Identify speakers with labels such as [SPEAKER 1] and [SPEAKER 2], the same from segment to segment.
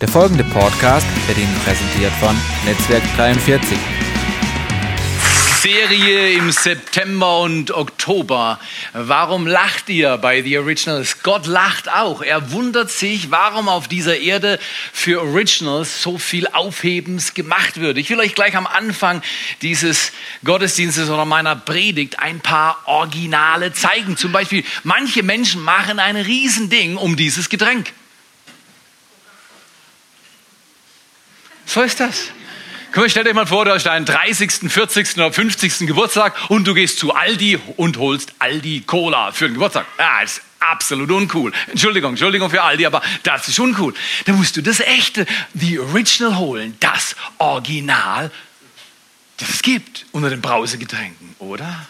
[SPEAKER 1] Der folgende Podcast wird Ihnen präsentiert von Netzwerk 43.
[SPEAKER 2] Serie im September und Oktober. Warum lacht ihr bei The Originals? Gott lacht auch. Er wundert sich, warum auf dieser Erde für Originals so viel Aufhebens gemacht wird. Ich will euch gleich am Anfang dieses Gottesdienstes oder meiner Predigt ein paar Originale zeigen. Zum Beispiel, manche Menschen machen ein Riesending um dieses Getränk. So ist das. Komm, stell dir mal vor, du hast deinen 30., 40. oder 50. Geburtstag und du gehst zu Aldi und holst Aldi Cola für den Geburtstag. Ja, das ist absolut uncool. Entschuldigung, Entschuldigung für Aldi, aber das ist uncool. Da musst du das echte, the original holen, das Original, das es gibt unter den Brausegetränken, oder?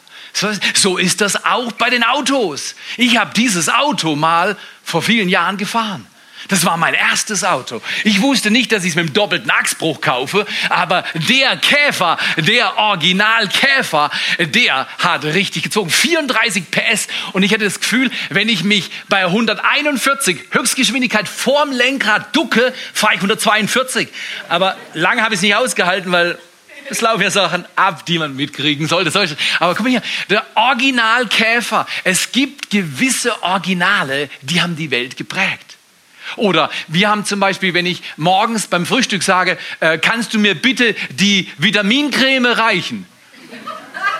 [SPEAKER 2] So ist das auch bei den Autos. Ich habe dieses Auto mal vor vielen Jahren gefahren. Das war mein erstes Auto. Ich wusste nicht, dass ich es mit dem doppelten Achsbruch kaufe, aber der Käfer, der Originalkäfer, der hat richtig gezogen. 34 PS und ich hatte das Gefühl, wenn ich mich bei 141 Höchstgeschwindigkeit vorm Lenkrad ducke, fahre ich 142. Aber lange habe ich es nicht ausgehalten, weil es laufen ja Sachen ab, die man mitkriegen sollte. Aber guck mal hier, der Originalkäfer. Es gibt gewisse Originale, die haben die Welt geprägt. Oder wir haben zum Beispiel, wenn ich morgens beim Frühstück sage, äh, kannst du mir bitte die Vitamincreme reichen?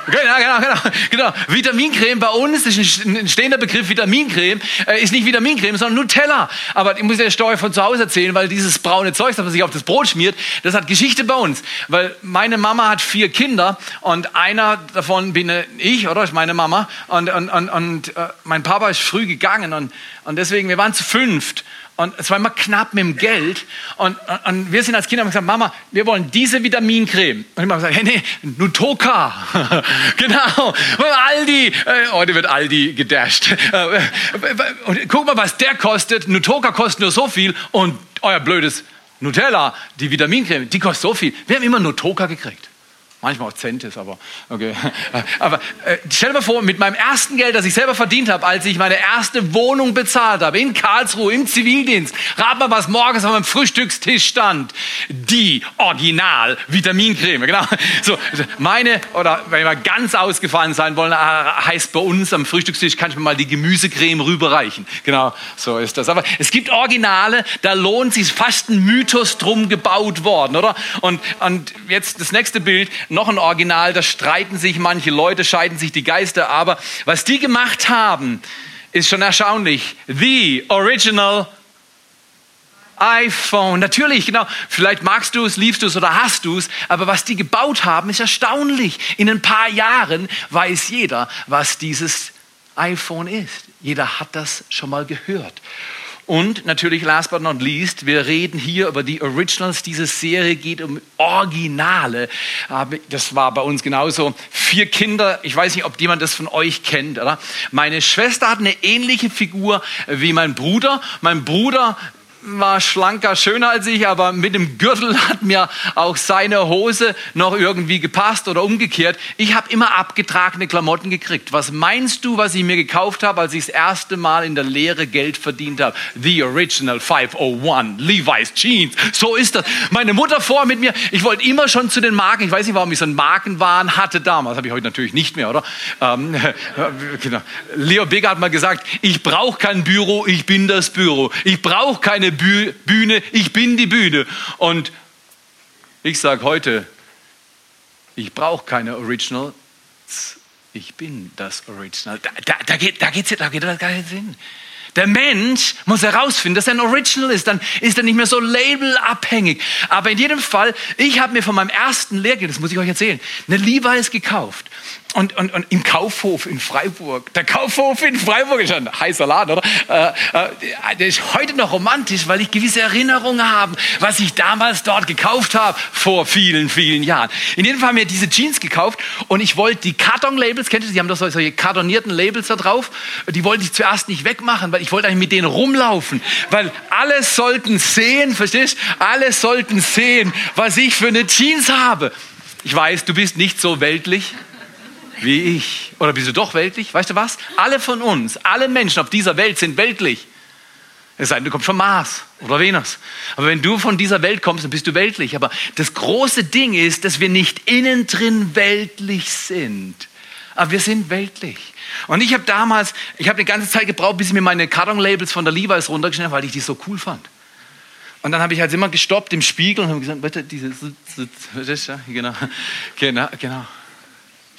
[SPEAKER 2] Genau, genau, genau, genau. Vitamincreme bei uns ist ein stehender Begriff. Vitamincreme äh, ist nicht Vitamincreme, sondern Nutella. Aber ich muss der Story von zu Hause erzählen, weil dieses braune Zeug, das man sich auf das Brot schmiert, das hat Geschichte bei uns. Weil meine Mama hat vier Kinder und einer davon bin ich, oder? Ist meine Mama. Und, und, und, und äh, mein Papa ist früh gegangen und, und deswegen, wir waren zu fünft. Und es war immer knapp mit dem Geld. Und, und, und wir sind als Kinder gesagt, Mama, wir wollen diese Vitamincreme. Und ich habe gesagt, hey, nee, Nutoka. genau. Aldi. Äh, heute wird Aldi gedasht. Äh, und guck mal, was der kostet. Nutoka kostet nur so viel. Und euer blödes Nutella, die Vitamincreme, die kostet so viel. Wir haben immer Nutoka gekriegt. Manchmal auch Centes, aber okay. Aber äh, stell dir mal vor, mit meinem ersten Geld, das ich selber verdient habe, als ich meine erste Wohnung bezahlt habe, in Karlsruhe, im Zivildienst, rat mal, was morgens auf meinem Frühstückstisch stand. Die Original-Vitamincreme, genau. So, meine, oder wenn wir ganz ausgefallen sein wollen, äh, heißt bei uns am Frühstückstisch, kann ich mir mal die Gemüsecreme rüberreichen. Genau, so ist das. Aber es gibt Originale, da lohnt sich fast ein Mythos drum gebaut worden, oder? Und, und jetzt das nächste Bild, noch ein Original, da streiten sich manche Leute, scheiden sich die Geister, aber was die gemacht haben, ist schon erstaunlich. The original iPhone. Natürlich, genau. Vielleicht magst du es, liebst du es oder hast du es, aber was die gebaut haben, ist erstaunlich. In ein paar Jahren weiß jeder, was dieses iPhone ist. Jeder hat das schon mal gehört. Und natürlich, last but not least, wir reden hier über die Originals. Diese Serie geht um Originale. Das war bei uns genauso. Vier Kinder, ich weiß nicht, ob jemand das von euch kennt, oder? Meine Schwester hat eine ähnliche Figur wie mein Bruder. Mein Bruder war schlanker, schöner als ich, aber mit dem Gürtel hat mir auch seine Hose noch irgendwie gepasst oder umgekehrt. Ich habe immer abgetragene Klamotten gekriegt. Was meinst du, was ich mir gekauft habe, als ich das erste Mal in der Lehre Geld verdient habe? The Original 501 Levi's Jeans. So ist das. Meine Mutter vor mit mir. Ich wollte immer schon zu den Marken. Ich weiß nicht, warum ich so einen Markenwahn hatte damals. Habe ich heute natürlich nicht mehr, oder? Ähm, genau. Leo Beger hat mal gesagt, ich brauche kein Büro, ich bin das Büro. Ich brauche keine Bühne, ich bin die Bühne. Und ich sage heute, ich brauche keine Originals, ich bin das Original. Da, da, da geht da geht's, geht das gar nicht hin. Der Mensch muss herausfinden, dass er ein Original ist. Dann ist er nicht mehr so labelabhängig. Aber in jedem Fall, ich habe mir von meinem ersten Lehrgeld, das muss ich euch erzählen, eine Levi's gekauft und, und, und im Kaufhof in Freiburg, der Kaufhof in Freiburg ist ein heißer Laden, oder? Äh, äh, der ist heute noch romantisch, weil ich gewisse Erinnerungen habe, was ich damals dort gekauft habe, vor vielen, vielen Jahren. In jedem Fall haben wir diese Jeans gekauft und ich wollte die Karton-Labels, kennt ihr die haben doch solche kartonierten Labels da drauf, die wollte ich zuerst nicht wegmachen, weil ich wollte eigentlich mit denen rumlaufen, weil alle sollten sehen, verstehst? Alle sollten sehen, was ich für eine Jeans habe. Ich weiß, du bist nicht so weltlich wie ich. Oder bist du doch weltlich? Weißt du was? Alle von uns, alle Menschen auf dieser Welt sind weltlich. Es sei denn, du kommst vom Mars oder Venus. Aber wenn du von dieser Welt kommst, dann bist du weltlich. Aber das große Ding ist, dass wir nicht innen drin weltlich sind. Aber wir sind weltlich. Und ich habe damals, ich habe eine ganze Zeit gebraucht, bis ich mir meine Karton-Labels von der Levi's runtergeschnitten habe, weil ich die so cool fand. Und dann habe ich halt immer gestoppt im Spiegel und habe gesagt, bitte, diese, genau, genau, genau.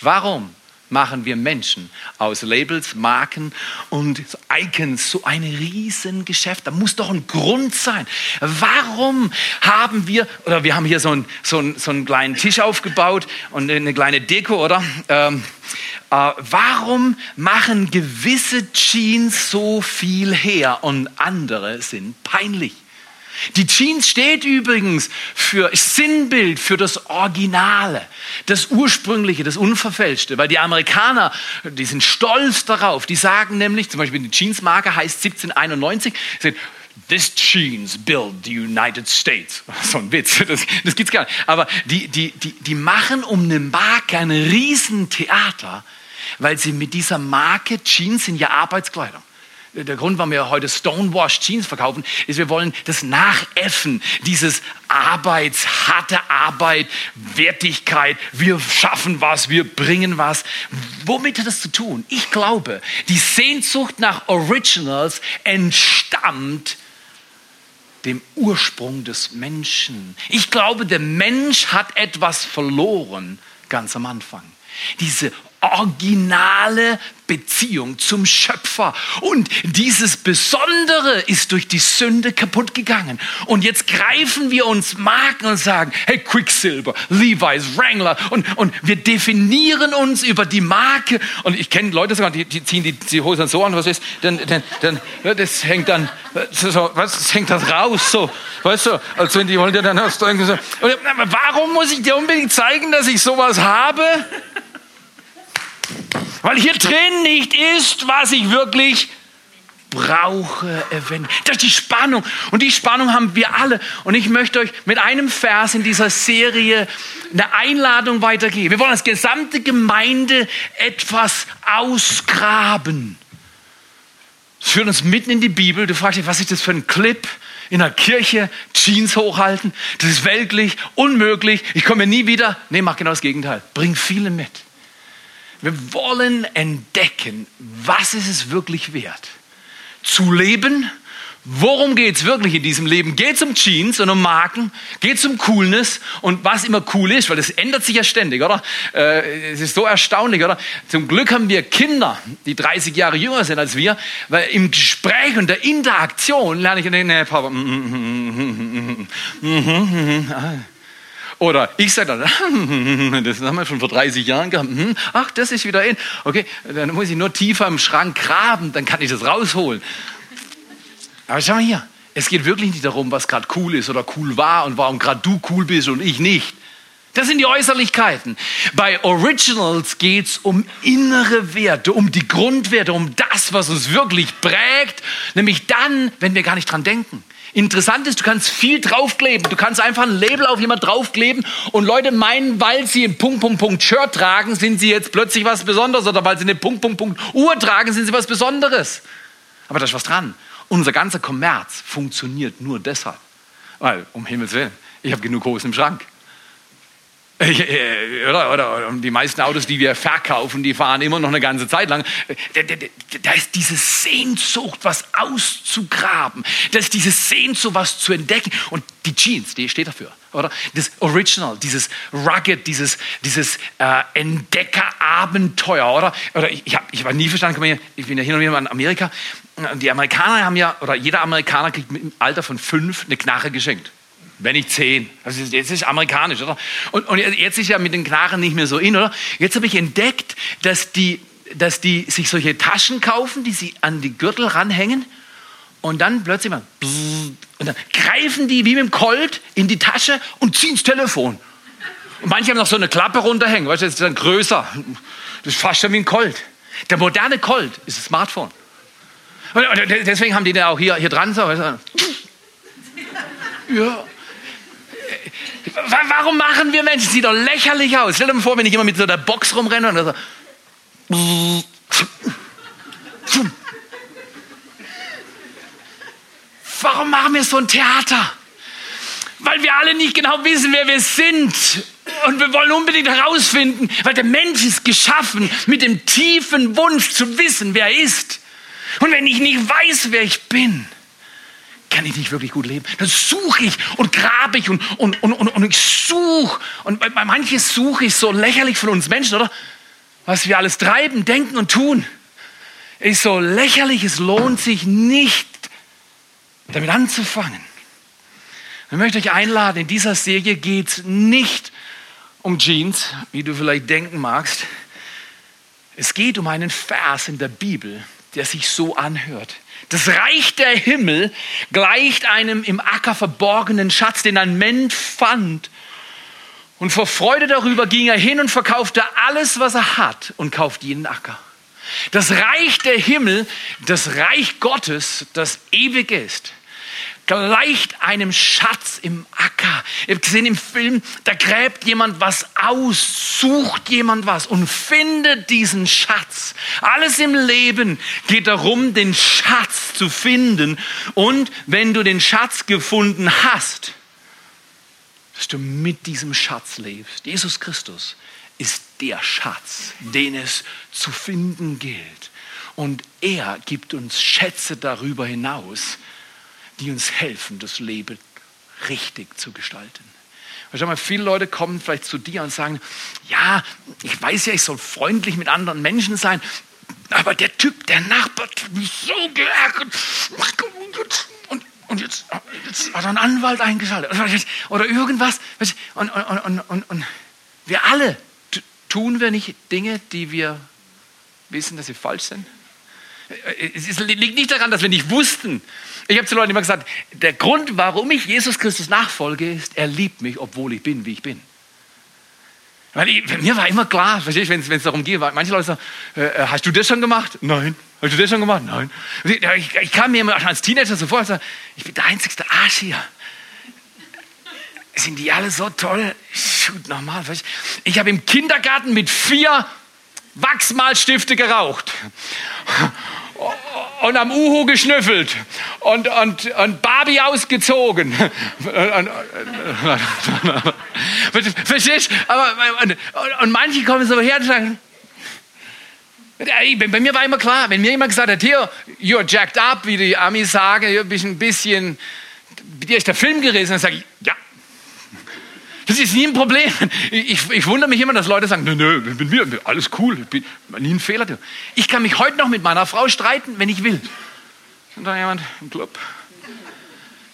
[SPEAKER 2] Warum? machen wir Menschen aus Labels, Marken und Icons so ein Riesengeschäft. Da muss doch ein Grund sein. Warum haben wir, oder wir haben hier so einen, so einen, so einen kleinen Tisch aufgebaut und eine kleine Deko, oder? Ähm, äh, warum machen gewisse Jeans so viel her und andere sind peinlich? Die Jeans steht übrigens für Sinnbild, für das Originale, das Ursprüngliche, das Unverfälschte, weil die Amerikaner, die sind stolz darauf, die sagen nämlich, zum Beispiel die Jeansmarke heißt 1791, This jeans build the United States. So ein Witz, das, das gibt's gar nicht. Aber die, die, die, die machen um eine Marke ein Riesentheater, weil sie mit dieser Marke, Jeans sind ja Arbeitskleidung der Grund, warum wir heute Stonewash Jeans verkaufen, ist, wir wollen das nachäffen, dieses Arbeits, harte Arbeit, Wertigkeit, wir schaffen was, wir bringen was. Womit hat das zu tun? Ich glaube, die Sehnsucht nach Originals entstammt dem Ursprung des Menschen. Ich glaube, der Mensch hat etwas verloren ganz am Anfang. Diese originale Beziehung zum Schöpfer. Und dieses Besondere ist durch die Sünde kaputt gegangen. Und jetzt greifen wir uns Marken und sagen, hey, Quicksilver, Levi's, Wrangler. Und, und wir definieren uns über die Marke. Und ich kenne Leute sogar, die, die ziehen die, die Hosen so an, was ist, dann, dann, dann, das hängt dann, was, das hängt das raus, so, weißt du, als wenn die wollen dir dann hast du irgendwie so, warum muss ich dir unbedingt zeigen, dass ich sowas habe? Weil hier drin nicht ist, was ich wirklich brauche. Das ist die Spannung. Und die Spannung haben wir alle. Und ich möchte euch mit einem Vers in dieser Serie eine Einladung weitergeben. Wir wollen als gesamte Gemeinde etwas ausgraben. Das führt uns mitten in die Bibel. Du fragst dich, was ist das für ein Clip? In der Kirche Jeans hochhalten, das ist weltlich, unmöglich, ich komme nie wieder. Nee, mach genau das Gegenteil. Bring viele mit. Wir wollen entdecken, was ist es wirklich wert? Zu leben? Worum geht es wirklich in diesem Leben? Geht es um Jeans und um Marken? Geht es um Coolness und was immer cool ist? Weil das ändert sich ja ständig, oder? Äh, es ist so erstaunlich, oder? Zum Glück haben wir Kinder, die 30 Jahre jünger sind als wir, weil im Gespräch und der Interaktion lerne ich, nee, nee, Papa, mm, mm, mm, oder ich sage dann, das haben wir schon vor 30 Jahren gehabt. Hm, ach, das ist wieder in. Okay, dann muss ich nur tiefer im Schrank graben, dann kann ich das rausholen. Aber schau mal hier, es geht wirklich nicht darum, was gerade cool ist oder cool war und warum gerade du cool bist und ich nicht. Das sind die Äußerlichkeiten. Bei Originals geht es um innere Werte, um die Grundwerte, um das, was uns wirklich prägt, nämlich dann, wenn wir gar nicht dran denken. Interessant ist, du kannst viel draufkleben. Du kannst einfach ein Label auf jemand draufkleben und Leute meinen, weil sie ein Punkt, Punkt, Punkt Shirt tragen, sind sie jetzt plötzlich was Besonderes oder weil sie eine Punkt, Punkt, Punkt Uhr tragen, sind sie was Besonderes. Aber da ist was dran. Unser ganzer Kommerz funktioniert nur deshalb. Weil, um Himmels Willen, ich habe genug Hosen im Schrank. Äh, oder, oder, die meisten Autos, die wir verkaufen, die fahren immer noch eine ganze Zeit lang. Da ist diese Sehnsucht, was auszugraben. Da ist diese Sehnsucht, was zu entdecken. Und die Jeans, die steht dafür, oder? Das Original, dieses Rugged, dieses, dieses äh, Entdeckerabenteuer, oder? Oder ich, hab, ich war nie verstanden, ich bin ja hin und wieder in Amerika. Die Amerikaner haben ja, oder jeder Amerikaner kriegt im Alter von fünf eine Knarre geschenkt wenn nicht zehn. Also jetzt ist amerikanisch, oder? Und, und jetzt ist ja mit den Knarren nicht mehr so in, oder? Jetzt habe ich entdeckt, dass die, dass die sich solche Taschen kaufen, die sie an die Gürtel ranhängen und dann plötzlich mal und dann greifen die wie mit dem Colt in die Tasche und ziehen das Telefon. Und manche haben noch so eine Klappe runterhängen, weißt du, das ist dann größer. Das ist fast schon wie ein Colt. Der moderne Colt ist ein Smartphone. Und deswegen haben die da auch hier, hier dran so. Ja. Warum machen wir Menschen? Sieht doch lächerlich aus. Stell dir mal vor, wenn ich immer mit so der Box rumrenne und so. Warum machen wir so ein Theater? Weil wir alle nicht genau wissen, wer wir sind. Und wir wollen unbedingt herausfinden, weil der Mensch ist geschaffen mit dem tiefen Wunsch zu wissen, wer er ist. Und wenn ich nicht weiß, wer ich bin, kann ich nicht wirklich gut leben. Dann suche ich und grabe ich und, und, und, und, und ich suche. Und manches suche ich so lächerlich von uns Menschen, oder? Was wir alles treiben, denken und tun, ist so lächerlich, es lohnt sich nicht, damit anzufangen. Ich möchte euch einladen, in dieser Serie geht es nicht um Jeans, wie du vielleicht denken magst. Es geht um einen Vers in der Bibel, der sich so anhört. Das Reich der Himmel gleicht einem im Acker verborgenen Schatz, den ein Mensch fand. Und vor Freude darüber ging er hin und verkaufte alles, was er hat und kauft jeden Acker. Das Reich der Himmel, das Reich Gottes, das ewig ist, gleicht einem Schatz im Acker. Ihr habt gesehen im Film, da gräbt jemand was aus, sucht jemand was und findet diesen Schatz. Alles im Leben geht darum, den Schatz zu finden. Und wenn du den Schatz gefunden hast, dass du mit diesem Schatz lebst. Jesus Christus ist der Schatz, den es zu finden gilt. Und er gibt uns Schätze darüber hinaus, die uns helfen, das Leben richtig zu gestalten. Schau mal, viele Leute kommen vielleicht zu dir und sagen, ja, ich weiß ja, ich soll freundlich mit anderen Menschen sein, aber der Typ, der Nachbar, hat mich so geärgert. Und, und jetzt, jetzt hat er einen Anwalt eingeschaltet. Oder irgendwas. Und, und, und, und wir alle tun wir nicht Dinge, die wir wissen, dass sie falsch sind. Es liegt nicht daran, dass wir nicht wussten. Ich habe zu Leuten immer gesagt, der Grund, warum ich Jesus Christus nachfolge, ist, er liebt mich, obwohl ich bin, wie ich bin. Weil ich, mir war immer klar, wenn es darum geht, manche Leute sagen, äh, äh, hast du das schon gemacht? Nein. Hast du das schon gemacht? Nein. Ich, ich kam mir immer als Teenager so vor, sage, ich bin der einzigste Arsch hier. Sind die alle so toll? Shoot, nochmal. Ich habe im Kindergarten mit vier Wachsmalstifte geraucht. Und am Uhu geschnüffelt. Und, und, und Barbie ausgezogen. Verstehst? Und, und manche kommen so her und sagen, bei mir war immer klar, wenn mir jemand gesagt hat, hier, you're jacked up, wie die Amis sagen, du bist ein bisschen, dir ist der Film gerissen, dann sage ich, ja, das ist nie ein Problem. Ich, ich wundere mich immer, dass Leute sagen, nö, nö, mit mir, alles cool, bin, nie ein Fehler. Ich kann mich heute noch mit meiner Frau streiten, wenn ich will. Und da jemand im Club.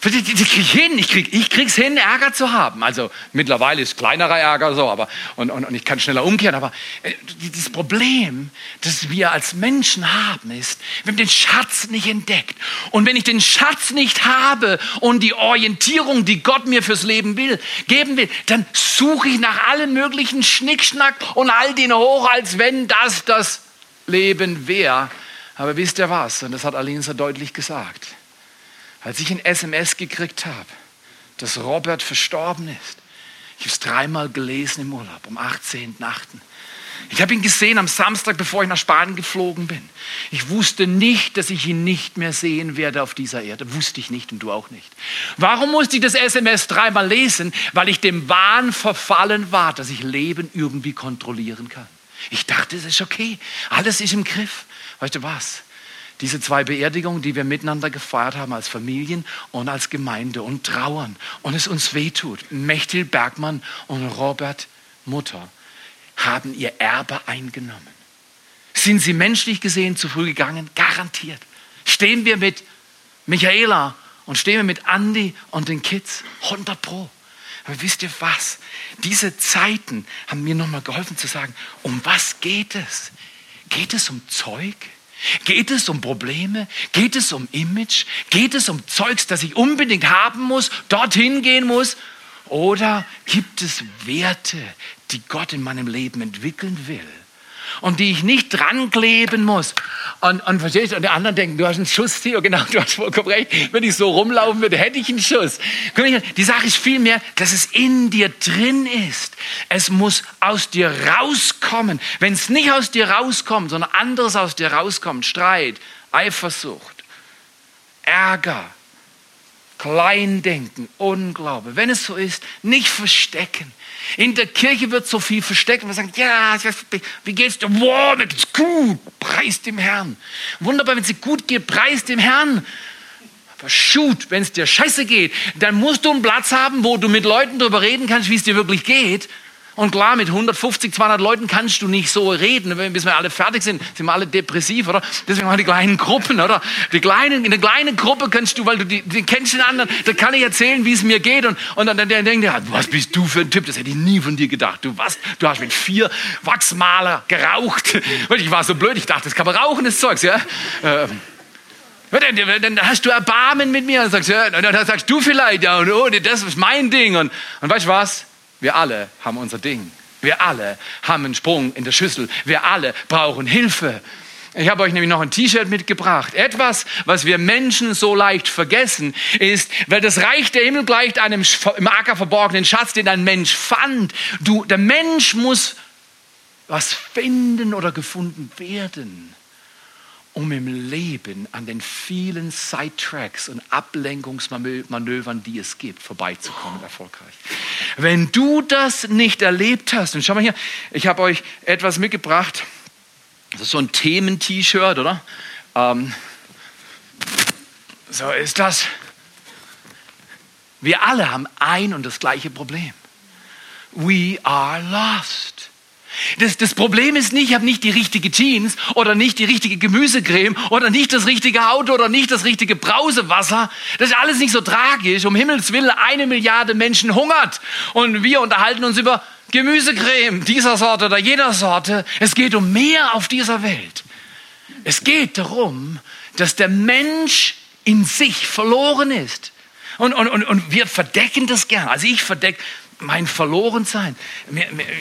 [SPEAKER 2] Die krieg ich hin. Ich, krieg, ich krieg's hin, Ärger zu haben. Also mittlerweile ist kleinerer Ärger so, aber und, und, und ich kann schneller umkehren. Aber äh, dieses Problem, das wir als Menschen haben, ist, wir haben den Schatz nicht entdeckt. Und wenn ich den Schatz nicht habe und die Orientierung, die Gott mir fürs Leben will, geben will, dann suche ich nach allen möglichen Schnickschnack und all den hoch, als wenn das das Leben wäre. Aber wisst ihr was? Und das hat Aline deutlich gesagt als ich ein SMS gekriegt habe, dass Robert verstorben ist, ich habe es dreimal gelesen im Urlaub, am 18.8. Ich habe ihn gesehen am Samstag, bevor ich nach Spanien geflogen bin. Ich wusste nicht, dass ich ihn nicht mehr sehen werde auf dieser Erde. Wusste ich nicht und du auch nicht. Warum musste ich das SMS dreimal lesen? Weil ich dem Wahn verfallen war, dass ich Leben irgendwie kontrollieren kann. Ich dachte, es ist okay. Alles ist im Griff. Weißt du was? Diese zwei Beerdigungen, die wir miteinander gefeiert haben als Familien und als Gemeinde und trauern und es uns wehtut. Mechtil Bergmann und Robert Mutter haben ihr Erbe eingenommen. Sind sie menschlich gesehen zu früh gegangen? Garantiert. Stehen wir mit Michaela und stehen wir mit Andy und den Kids? 100 Pro. Aber wisst ihr was? Diese Zeiten haben mir nochmal geholfen zu sagen, um was geht es? Geht es um Zeug? Geht es um Probleme? Geht es um Image? Geht es um Zeugs, das ich unbedingt haben muss, dorthin gehen muss? Oder gibt es Werte, die Gott in meinem Leben entwickeln will? Und die ich nicht dran kleben muss. Und, und verstehst du? Und die anderen denken, du hast einen Schuss, Theo, genau, du hast vollkommen recht. Wenn ich so rumlaufen würde, hätte ich einen Schuss. Die Sache ist vielmehr, dass es in dir drin ist. Es muss aus dir rauskommen. Wenn es nicht aus dir rauskommt, sondern anderes aus dir rauskommt, Streit, Eifersucht, Ärger, Kleindenken, Unglaube. Wenn es so ist, nicht verstecken. In der Kirche wird so viel versteckt. Wir sagen, ja, wie geht's dir? Wow, mir geht's gut. Preis dem Herrn. Wunderbar, wenn es dir gut geht, preis dem Herrn. Aber shoot, wenn es dir scheiße geht, dann musst du einen Platz haben, wo du mit Leuten darüber reden kannst, wie es dir wirklich geht. Und klar, mit 150, 200 Leuten kannst du nicht so reden, bis wir alle fertig sind, sind wir alle depressiv, oder? Deswegen wir die kleinen Gruppen, oder? Die kleinen, in der kleinen Gruppe kannst du, weil du die, die kennst den anderen, da kann ich erzählen, wie es mir geht. Und, und dann der denkt, ja, was bist du für ein Typ? Das hätte ich nie von dir gedacht. Du was? Du hast mit vier Wachsmaler geraucht. Und ich war so blöd, ich dachte, das kann man rauchen, das Zeugs, ja? Ähm, dann hast du Erbarmen mit mir und sagst, ja, dann sagst du vielleicht, ja, und oh, das ist mein Ding. Und, und weißt du was? Wir alle haben unser Ding. Wir alle haben einen Sprung in der Schüssel. Wir alle brauchen Hilfe. Ich habe euch nämlich noch ein T-Shirt mitgebracht. Etwas, was wir Menschen so leicht vergessen, ist, weil das Reich der Himmel gleicht einem im Acker verborgenen Schatz, den ein Mensch fand. Du, der Mensch muss was finden oder gefunden werden um im Leben an den vielen Sidetracks und Ablenkungsmanövern, die es gibt, vorbeizukommen, erfolgreich. Wenn du das nicht erlebt hast, und schau mal hier, ich habe euch etwas mitgebracht, das ist so ein Themen-T-Shirt, oder? Ähm, so ist das. Wir alle haben ein und das gleiche Problem. We are lost. Das, das Problem ist nicht, ich habe nicht die richtige Jeans oder nicht die richtige Gemüsecreme oder nicht das richtige Auto oder nicht das richtige Brausewasser. Das ist alles nicht so tragisch. Um Himmels Willen, eine Milliarde Menschen hungert. Und wir unterhalten uns über Gemüsecreme dieser Sorte oder jeder Sorte. Es geht um mehr auf dieser Welt. Es geht darum, dass der Mensch in sich verloren ist. Und, und, und, und wir verdecken das gern. Also ich verdecke mein Verlorensein.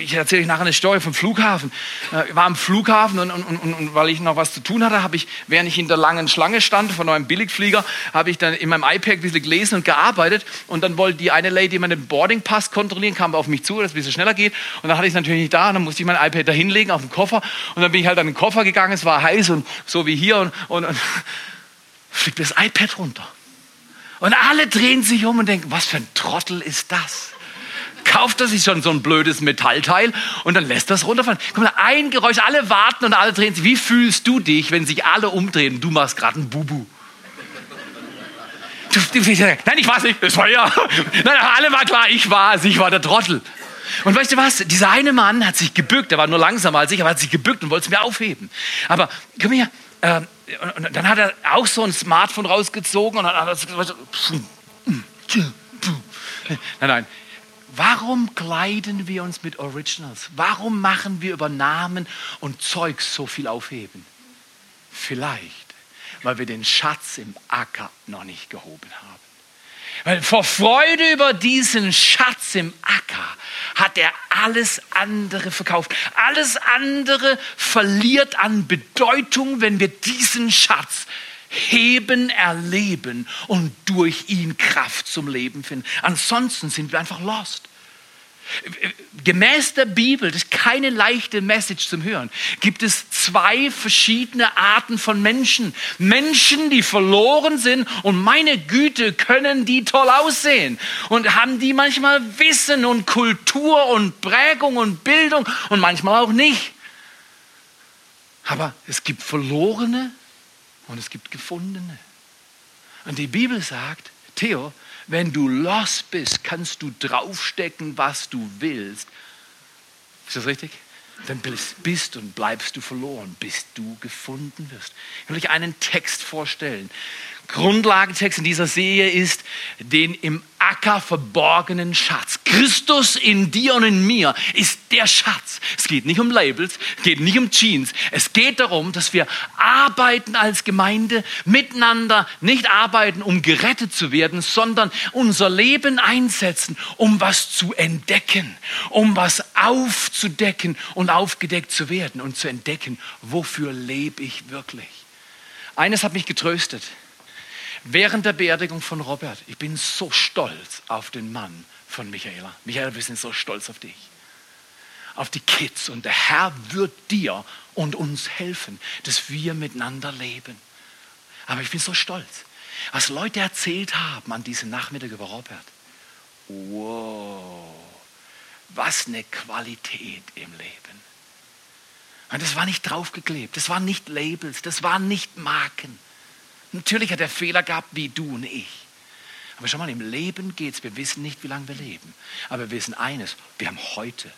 [SPEAKER 2] Ich erzähle euch nachher eine Story vom Flughafen. Äh, ich war am Flughafen und, und, und, und weil ich noch was zu tun hatte, habe ich, während ich in der langen Schlange stand von einem Billigflieger, habe ich dann in meinem iPad ein bisschen gelesen und gearbeitet. Und dann wollte die eine Lady meinen Boardingpass kontrollieren, kam auf mich zu, dass es ein bisschen schneller geht. Und dann hatte ich es natürlich nicht da. Und dann musste ich mein iPad da hinlegen auf den Koffer. Und dann bin ich halt an den Koffer gegangen. Es war heiß und so wie hier. Und, und, und fliegt das iPad runter. Und alle drehen sich um und denken, was für ein Trottel ist das? Kauft er sich schon so ein blödes Metallteil und dann lässt das runterfallen. Guck mal, ein Geräusch, alle warten und alle drehen sich. Wie fühlst du dich, wenn sich alle umdrehen? Du machst gerade ein Bubu. Du, du, nein, ich weiß nicht, das war ja. Nein, alle war klar, ich war es, ich war der Trottel. Und weißt du was? Dieser eine Mann hat sich gebückt, der war nur langsamer als ich, aber hat sich gebückt und wollte es mir aufheben. Aber komm her, äh, und, und, dann hat er auch so ein Smartphone rausgezogen und dann hat er gesagt, nein, nein, Warum kleiden wir uns mit Originals? Warum machen wir über Namen und Zeugs so viel aufheben? Vielleicht, weil wir den Schatz im Acker noch nicht gehoben haben. Weil vor Freude über diesen Schatz im Acker hat er alles andere verkauft. Alles andere verliert an Bedeutung, wenn wir diesen Schatz heben, erleben und durch ihn Kraft zum Leben finden. Ansonsten sind wir einfach lost. Gemäß der Bibel, das ist keine leichte Message zum Hören, gibt es zwei verschiedene Arten von Menschen. Menschen, die verloren sind und meine Güte, können die toll aussehen. Und haben die manchmal Wissen und Kultur und Prägung und Bildung und manchmal auch nicht. Aber es gibt Verlorene und es gibt Gefundene. Und die Bibel sagt, Theo, wenn du lost bist, kannst du draufstecken, was du willst. Ist das richtig? Dann bist und bleibst du verloren, bis du gefunden wirst. Ich will euch einen Text vorstellen. Grundlagentext in dieser Serie ist den im Acker verborgenen Schatz. Christus in dir und in mir ist der Schatz. Es geht nicht um Labels, es geht nicht um Jeans. Es geht darum, dass wir arbeiten als Gemeinde miteinander, nicht arbeiten, um gerettet zu werden, sondern unser Leben einsetzen, um was zu entdecken, um was aufzudecken und aufgedeckt zu werden und zu entdecken, wofür lebe ich wirklich. Eines hat mich getröstet während der Beerdigung von Robert, ich bin so stolz auf den Mann von Michaela. Michaela, wir sind so stolz auf dich, auf die Kids. Und der Herr wird dir und uns helfen, dass wir miteinander leben. Aber ich bin so stolz. Was Leute erzählt haben an diesem Nachmittag über Robert. Wow, was eine Qualität im Leben. Und das war nicht draufgeklebt, das waren nicht Labels, das waren nicht Marken. Natürlich hat er Fehler gehabt wie du und ich. Aber schau mal, im Leben geht es, wir wissen nicht, wie lange wir leben. Aber wir wissen eines, wir haben heute